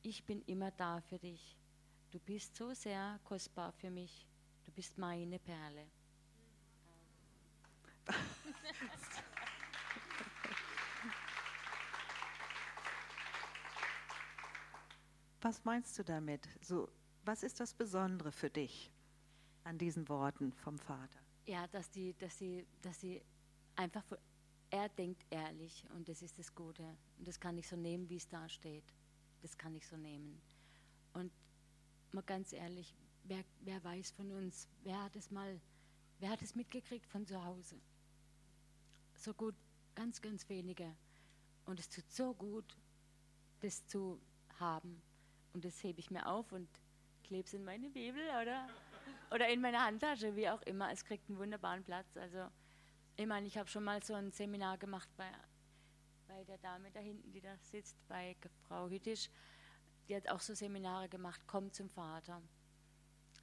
Ich bin immer da für dich. Du bist so sehr kostbar für mich. Du bist meine Perle. Was meinst du damit? So, was ist das Besondere für dich an diesen Worten vom Vater? Ja, dass die, dass sie, dass sie einfach, er denkt ehrlich und das ist das Gute. Und das kann ich so nehmen, wie es da steht. Das kann ich so nehmen. Und mal ganz ehrlich, wer, wer weiß von uns, wer hat es mal, wer hat es mitgekriegt von zu Hause? So gut, ganz, ganz wenige. Und es tut so gut, das zu haben. Und das hebe ich mir auf und klebe es in meine Bibel, oder? Oder in meiner Handtasche, wie auch immer. Es kriegt einen wunderbaren Platz. Also, ich meine, ich habe schon mal so ein Seminar gemacht bei, bei der Dame da hinten, die da sitzt, bei Frau Hüttisch. Die hat auch so Seminare gemacht, komm zum Vater.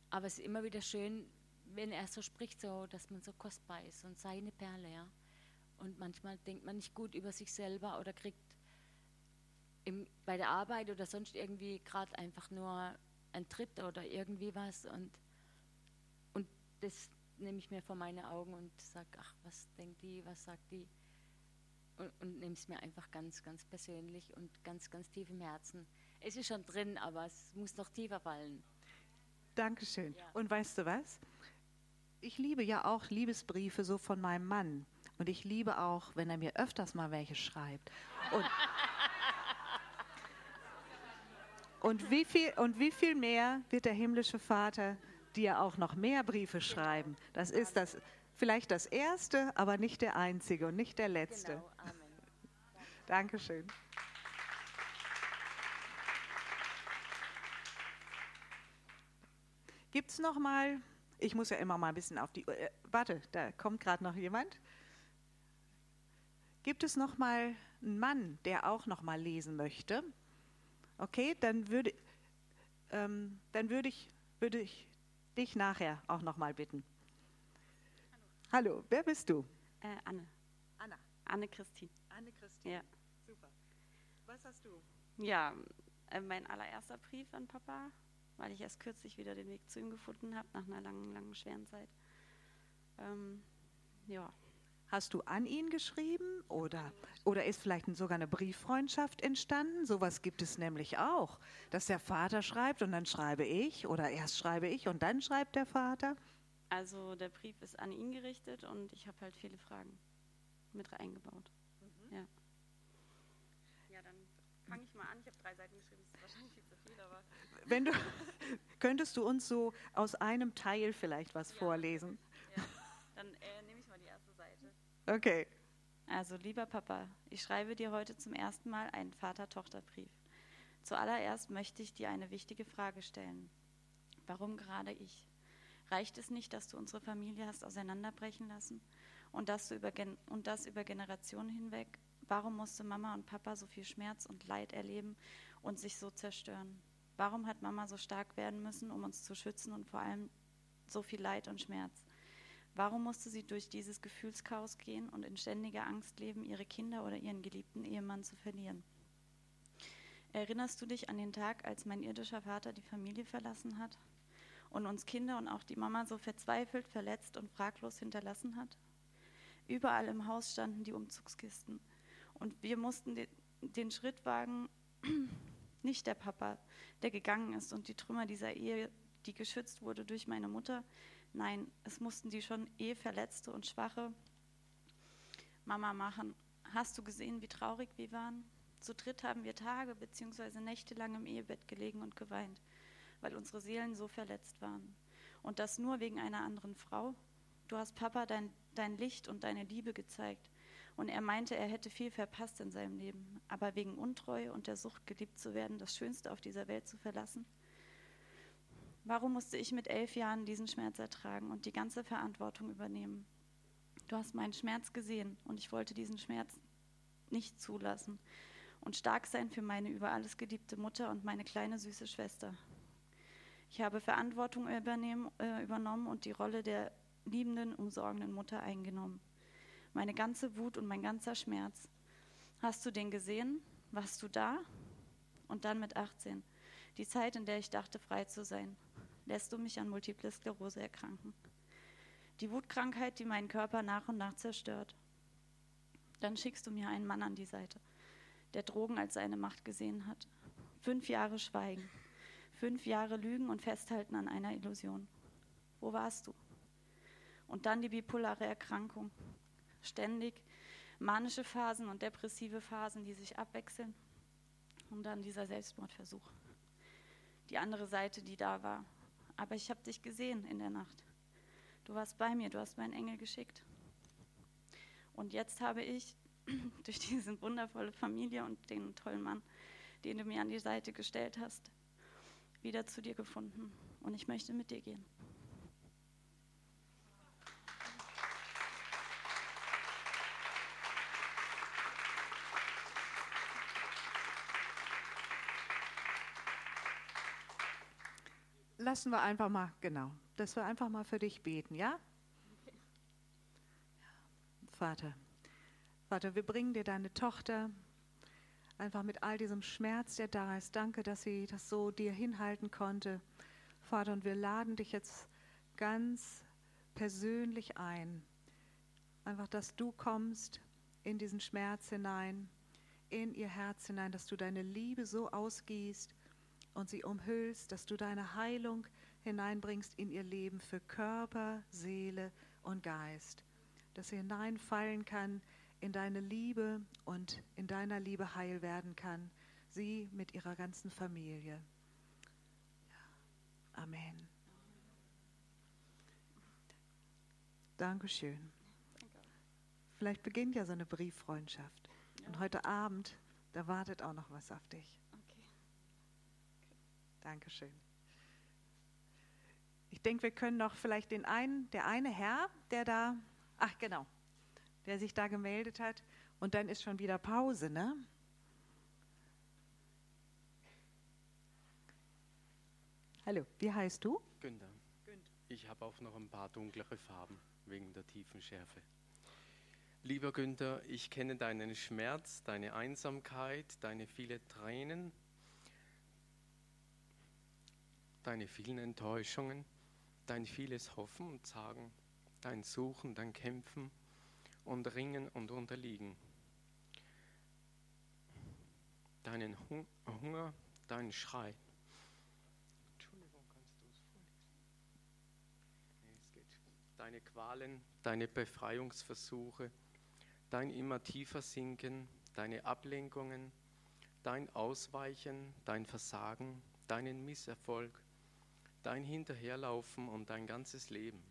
Aber es ist immer wieder schön, wenn er so spricht, so, dass man so kostbar ist und seine Perle, ja. Und manchmal denkt man nicht gut über sich selber oder kriegt im, bei der Arbeit oder sonst irgendwie gerade einfach nur einen Tritt oder irgendwie was und das nehme ich mir vor meine Augen und sage, ach, was denkt die, was sagt die? und, und nehme es mir einfach ganz, ganz persönlich und ganz, ganz tief im Herzen. Es ist schon drin, aber es muss noch tiefer fallen. Dankeschön. Ja. Und weißt du was? Ich liebe ja auch Liebesbriefe so von meinem Mann. Und ich liebe auch, wenn er mir öfters mal welche schreibt. Und, und, wie, viel, und wie viel mehr wird der himmlische Vater dir auch noch mehr Briefe schreiben? Das ist das, vielleicht das erste, aber nicht der einzige und nicht der letzte. Genau, Amen. Dankeschön. Gibt es noch mal, ich muss ja immer mal ein bisschen auf die, äh, warte, da kommt gerade noch jemand. Gibt es noch mal einen Mann, der auch noch mal lesen möchte? Okay, dann würde, ähm, dann würde ich, würde ich dich nachher auch noch mal bitten. Hallo, wer bist du? Äh, Anne. Anna. Anne-Christine. Anne-Christine. Ja. Super. Was hast du? Ja, äh, mein allererster Brief an Papa, weil ich erst kürzlich wieder den Weg zu ihm gefunden habe, nach einer langen, langen, schweren Zeit. Ähm, ja, Hast du an ihn geschrieben oder, oder ist vielleicht sogar eine Brieffreundschaft entstanden? Sowas gibt es nämlich auch, dass der Vater schreibt und dann schreibe ich oder erst schreibe ich und dann schreibt der Vater. also der Brief ist an ihn gerichtet und ich habe halt viele Fragen mit eingebaut. Ja. Ja, dann fange ich mal an. Ich habe drei Seiten geschrieben, das ist wahrscheinlich viel zu viel, aber Wenn du, könntest du uns so aus einem Teil vielleicht was vorlesen? ja. dann äh, Okay. Also, lieber Papa, ich schreibe dir heute zum ersten Mal einen Vater-Tochter-Brief. Zuallererst möchte ich dir eine wichtige Frage stellen. Warum gerade ich? Reicht es nicht, dass du unsere Familie hast auseinanderbrechen lassen und das, über und das über Generationen hinweg? Warum musste Mama und Papa so viel Schmerz und Leid erleben und sich so zerstören? Warum hat Mama so stark werden müssen, um uns zu schützen und vor allem so viel Leid und Schmerz? Warum musste sie durch dieses Gefühlschaos gehen und in ständiger Angst leben, ihre Kinder oder ihren geliebten Ehemann zu verlieren? Erinnerst du dich an den Tag, als mein irdischer Vater die Familie verlassen hat und uns Kinder und auch die Mama so verzweifelt, verletzt und fraglos hinterlassen hat? Überall im Haus standen die Umzugskisten und wir mussten den, Schritt wagen, nicht der Papa, der gegangen ist und die Trümmer dieser Ehe, die geschützt wurde durch meine Mutter, Nein, es mussten die schon eh verletzte und schwache Mama machen. Hast du gesehen, wie traurig wir waren? Zu dritt haben wir Tage bzw. Nächte lang im Ehebett gelegen und geweint, weil unsere Seelen so verletzt waren. Und das nur wegen einer anderen Frau? Du hast Papa dein, dein Licht und deine Liebe gezeigt. Und er meinte, er hätte viel verpasst in seinem Leben. Aber wegen Untreue und der Sucht geliebt zu werden, das Schönste auf dieser Welt zu verlassen? Warum musste ich mit elf Jahren diesen Schmerz ertragen und die ganze Verantwortung übernehmen? Du hast meinen Schmerz gesehen und ich wollte diesen Schmerz nicht zulassen und stark sein für meine über alles geliebte Mutter und meine kleine süße Schwester. Ich habe Verantwortung äh, übernommen und die Rolle der liebenden, umsorgenden Mutter eingenommen. Meine ganze Wut und mein ganzer Schmerz. Hast du den gesehen? Warst du da? Und dann mit 18. Die Zeit, in der ich dachte, frei zu sein lässt du mich an Multiple Sklerose erkranken. Die Wutkrankheit, die meinen Körper nach und nach zerstört. Dann schickst du mir einen Mann an die Seite, der Drogen als seine Macht gesehen hat. Fünf Jahre Schweigen, fünf Jahre Lügen und Festhalten an einer Illusion. Wo warst du? Und dann die bipolare Erkrankung. Ständig manische Phasen und depressive Phasen, die sich abwechseln. Und dann dieser Selbstmordversuch. Die andere Seite, die da war, aber ich habe dich gesehen in der Nacht. Du warst bei mir, du hast meinen Engel geschickt. Und jetzt habe ich durch diese wundervolle Familie und den tollen Mann, den du mir an die Seite gestellt hast, wieder zu dir gefunden. Und ich möchte mit dir gehen. Lassen wir einfach mal, genau, dass wir einfach mal für dich beten, ja? Vater, Vater, wir bringen dir deine Tochter einfach mit all diesem Schmerz, der da ist. Danke, dass sie das so dir hinhalten konnte. Vater, und wir laden dich jetzt ganz persönlich ein. Einfach, dass du kommst in diesen Schmerz hinein, in ihr Herz hinein, dass du deine Liebe so ausgießt und sie umhüllst, dass du deine Heilung hineinbringst in ihr Leben für Körper, Seele und Geist. Dass sie hineinfallen kann in deine Liebe und in deiner Liebe heil werden kann. Sie mit ihrer ganzen Familie. Amen. Dankeschön. Vielleicht beginnt ja so eine Brieffreundschaft. Und heute Abend, da wartet auch noch was auf dich. Dankeschön. Ich denke, wir können noch vielleicht den einen, der eine Herr, der da, ach genau, der sich da gemeldet hat. Und dann ist schon wieder Pause, ne? Hallo, wie heißt du? Günther. Ich habe auch noch ein paar dunklere Farben wegen der tiefen Schärfe. Lieber Günther, ich kenne deinen Schmerz, deine Einsamkeit, deine viele Tränen, deine vielen Enttäuschungen, dein vieles Hoffen und Sagen, dein Suchen, dein Kämpfen und Ringen und Unterliegen, deinen Hunger, deinen Schrei. Entschuldigung, kannst du es vorlesen? Nee, es geht. Deine Qualen, deine Befreiungsversuche, dein immer tiefer Sinken, deine Ablenkungen, dein Ausweichen, dein Versagen, deinen Misserfolg, dein Hinterherlaufen und dein ganzes Leben,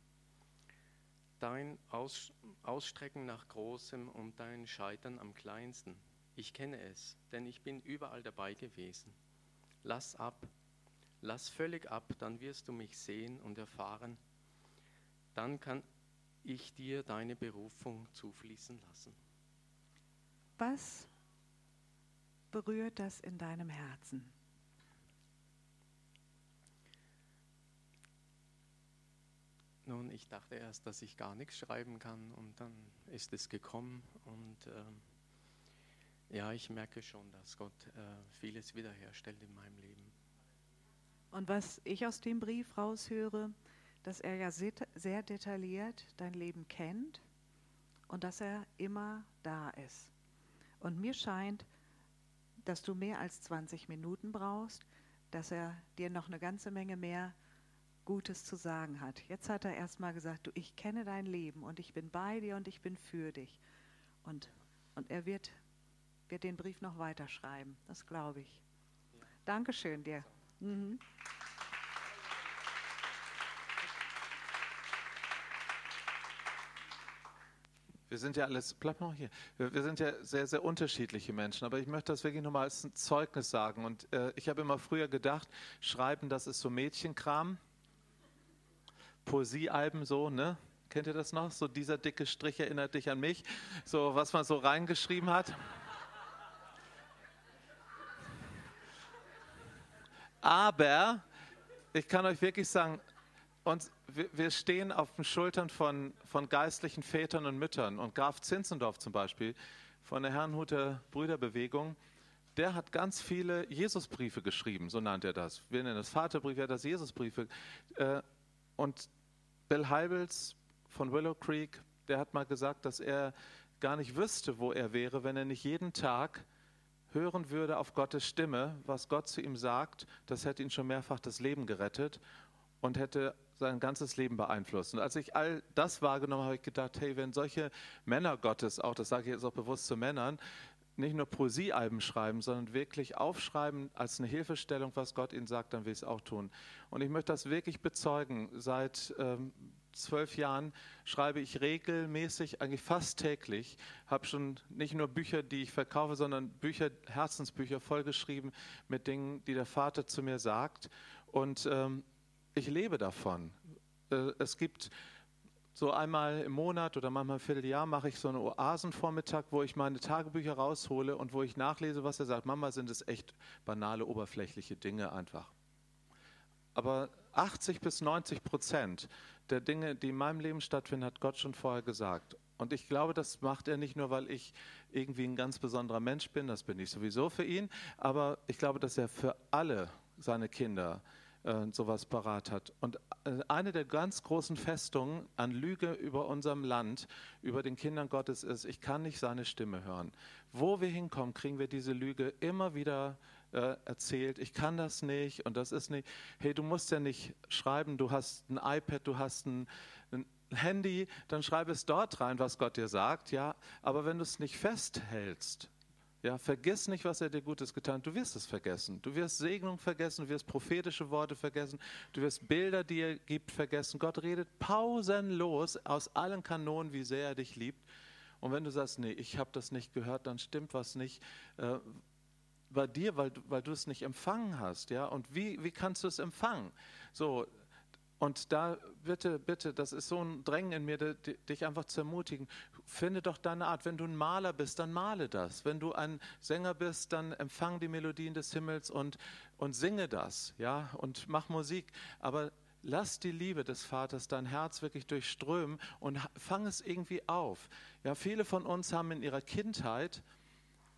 dein Aus Ausstrecken nach Großem und dein Scheitern am Kleinsten. Ich kenne es, denn ich bin überall dabei gewesen. Lass ab, lass völlig ab, dann wirst du mich sehen und erfahren. Dann kann ich dir deine Berufung zufließen lassen. Was berührt das in deinem Herzen? Nun, ich dachte erst, dass ich gar nichts schreiben kann und dann ist es gekommen und ähm, ja, ich merke schon, dass Gott äh, vieles wiederherstellt in meinem Leben. Und was ich aus dem Brief raushöre, dass er ja sehr detailliert dein Leben kennt und dass er immer da ist. Und mir scheint, dass du mehr als 20 Minuten brauchst, dass er dir noch eine ganze Menge mehr Gutes zu sagen hat. Jetzt hat er erstmal gesagt, du, ich kenne dein Leben und ich bin bei dir und ich bin für dich. Und, und er wird, wird den Brief noch weiterschreiben, das glaube ich. Dankeschön dir. Mhm. Wir sind ja alles, bleib mal hier, wir, wir, sind ja sehr, sehr unterschiedliche Menschen, aber ich möchte das wirklich nochmal als ein Zeugnis sagen. Und äh, ich habe immer früher gedacht, Schreiben, das ist so Mädchenkram. Poesiealben so, ne? Kennt ihr das noch? So dieser dicke Strich erinnert dich an mich. So, was man so reingeschrieben hat. Aber ich kann euch wirklich sagen, uns, wir stehen auf den Schultern von, von geistlichen Vätern und Müttern. Und Graf Zinzendorf zum Beispiel von der Herrnhuter Brüderbewegung, der hat ganz viele Jesusbriefe geschrieben, so nannt er das. Wir nennen das Vaterbriefe, er hat das Jesusbriefe. Äh, und Bill Heibels von Willow Creek, der hat mal gesagt, dass er gar nicht wüsste, wo er wäre, wenn er nicht jeden Tag hören würde auf Gottes Stimme, was Gott zu ihm sagt. Das hätte ihn schon mehrfach das Leben gerettet und hätte sein ganzes Leben beeinflusst. Und als ich all das wahrgenommen habe, habe ich gedacht, hey, wenn solche Männer Gottes, auch das sage ich jetzt auch bewusst zu Männern, nicht nur Poesiealben schreiben, sondern wirklich aufschreiben als eine Hilfestellung, was Gott ihnen sagt, dann will ich es auch tun. Und ich möchte das wirklich bezeugen. Seit ähm, zwölf Jahren schreibe ich regelmäßig, eigentlich fast täglich, habe schon nicht nur Bücher, die ich verkaufe, sondern Bücher, Herzensbücher vollgeschrieben mit Dingen, die der Vater zu mir sagt. Und ähm, ich lebe davon. Äh, es gibt so einmal im Monat oder manchmal im Vierteljahr mache ich so einen Oasenvormittag, wo ich meine Tagebücher raushole und wo ich nachlese, was er sagt. Manchmal sind es echt banale, oberflächliche Dinge einfach. Aber 80 bis 90 Prozent der Dinge, die in meinem Leben stattfinden, hat Gott schon vorher gesagt. Und ich glaube, das macht er nicht nur, weil ich irgendwie ein ganz besonderer Mensch bin, das bin ich sowieso für ihn, aber ich glaube, dass er für alle seine Kinder äh, sowas parat hat. Und äh, eine der ganz großen Festungen an Lüge über unserem Land, über den Kindern Gottes ist, ich kann nicht seine Stimme hören. Wo wir hinkommen, kriegen wir diese Lüge immer wieder äh, erzählt, ich kann das nicht und das ist nicht, hey, du musst ja nicht schreiben, du hast ein iPad, du hast ein, ein Handy, dann schreib es dort rein, was Gott dir sagt, ja, aber wenn du es nicht festhältst, ja, vergiss nicht, was er dir Gutes getan hat. Du wirst es vergessen. Du wirst Segnung vergessen, du wirst prophetische Worte vergessen, du wirst Bilder, die er gibt, vergessen. Gott redet pausenlos aus allen Kanonen, wie sehr er dich liebt. Und wenn du sagst, nee, ich habe das nicht gehört, dann stimmt was nicht äh, bei dir, weil, weil du es nicht empfangen hast. Ja? Und wie, wie kannst du es empfangen? So, und da bitte, bitte, das ist so ein Drängen in mir, dich einfach zu ermutigen. Finde doch deine Art. Wenn du ein Maler bist, dann male das. Wenn du ein Sänger bist, dann empfang die Melodien des Himmels und, und singe das, ja, und mach Musik. Aber lass die Liebe des Vaters dein Herz wirklich durchströmen und fang es irgendwie auf. Ja, viele von uns haben in ihrer Kindheit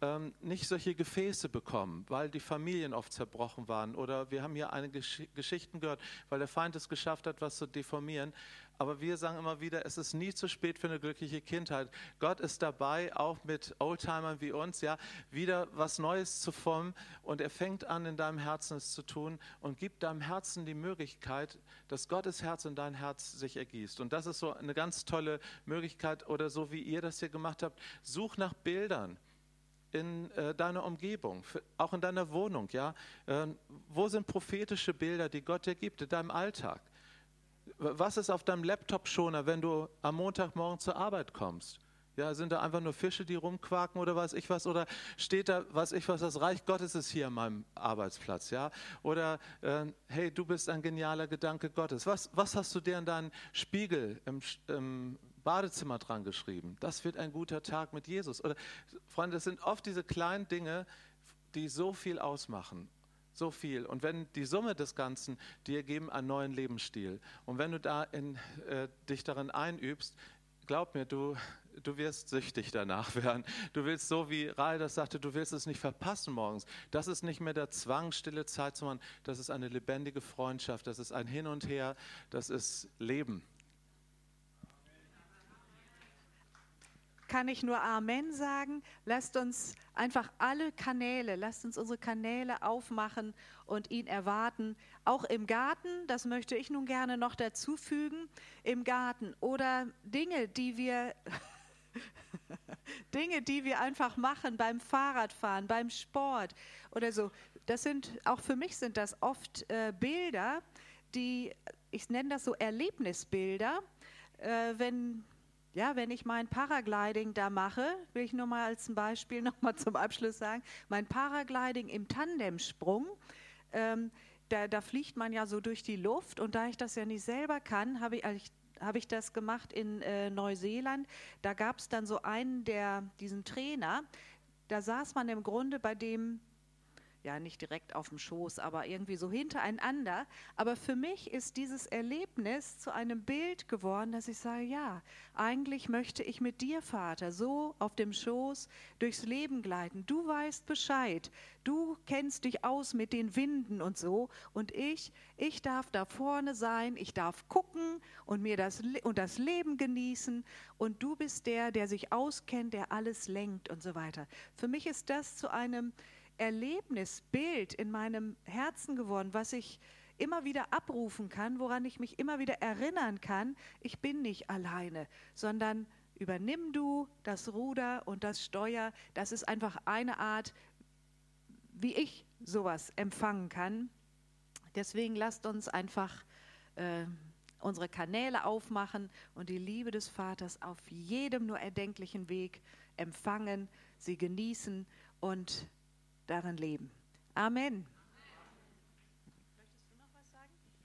ähm, nicht solche Gefäße bekommen, weil die Familien oft zerbrochen waren. Oder wir haben hier eine Gesch Geschichten gehört, weil der Feind es geschafft hat, was zu deformieren. Aber wir sagen immer wieder, es ist nie zu spät für eine glückliche Kindheit. Gott ist dabei, auch mit Oldtimern wie uns, ja, wieder was Neues zu formen. Und er fängt an, in deinem Herzen es zu tun und gibt deinem Herzen die Möglichkeit, dass Gottes Herz in dein Herz sich ergießt. Und das ist so eine ganz tolle Möglichkeit. Oder so wie ihr das hier gemacht habt, such nach Bildern in äh, deiner Umgebung, für, auch in deiner Wohnung, ja? Äh, wo sind prophetische Bilder, die Gott dir gibt in deinem Alltag? Was ist auf deinem Laptop-Schoner, wenn du am Montagmorgen zur Arbeit kommst? Ja, sind da einfach nur Fische, die rumquaken oder weiß ich was? Oder steht da, weiß ich was, das Reich Gottes ist hier an meinem Arbeitsplatz? Ja? Oder, äh, hey, du bist ein genialer Gedanke Gottes. Was, was hast du dir an deinen Spiegel im, im Badezimmer dran geschrieben. Das wird ein guter Tag mit Jesus. Oder Freunde, das sind oft diese kleinen Dinge, die so viel ausmachen. So viel. Und wenn die Summe des Ganzen dir geben einen neuen Lebensstil. Und wenn du da in, äh, dich darin einübst, glaub mir, du, du wirst süchtig danach werden. Du willst so, wie Rai das sagte, du willst es nicht verpassen morgens. Das ist nicht mehr der Zwang, stille Zeit zu machen. Das ist eine lebendige Freundschaft. Das ist ein Hin und Her. Das ist Leben. Kann ich nur Amen sagen. Lasst uns einfach alle Kanäle, lasst uns unsere Kanäle aufmachen und ihn erwarten. Auch im Garten, das möchte ich nun gerne noch dazu fügen, im Garten oder Dinge, die wir Dinge, die wir einfach machen beim Fahrradfahren, beim Sport oder so. Das sind auch für mich sind das oft äh, Bilder, die ich nenne das so Erlebnisbilder, äh, wenn ja, wenn ich mein Paragliding da mache, will ich nur mal als Beispiel noch mal zum Abschluss sagen, mein Paragliding im Tandemsprung, ähm, da, da, fliegt man ja so durch die Luft und da ich das ja nicht selber kann, habe ich, hab ich das gemacht in äh, Neuseeland. Da gab es dann so einen, der, diesen Trainer, da saß man im Grunde bei dem ja nicht direkt auf dem Schoß, aber irgendwie so hintereinander. Aber für mich ist dieses Erlebnis zu einem Bild geworden, dass ich sage, ja, eigentlich möchte ich mit dir, Vater, so auf dem Schoß durchs Leben gleiten. Du weißt Bescheid, du kennst dich aus mit den Winden und so. Und ich, ich darf da vorne sein, ich darf gucken und mir das, und das Leben genießen. Und du bist der, der sich auskennt, der alles lenkt und so weiter. Für mich ist das zu einem Erlebnisbild in meinem Herzen geworden, was ich immer wieder abrufen kann, woran ich mich immer wieder erinnern kann, ich bin nicht alleine, sondern übernimm du das Ruder und das Steuer. Das ist einfach eine Art, wie ich sowas empfangen kann. Deswegen lasst uns einfach äh, unsere Kanäle aufmachen und die Liebe des Vaters auf jedem nur erdenklichen Weg empfangen, sie genießen und darin leben. Amen.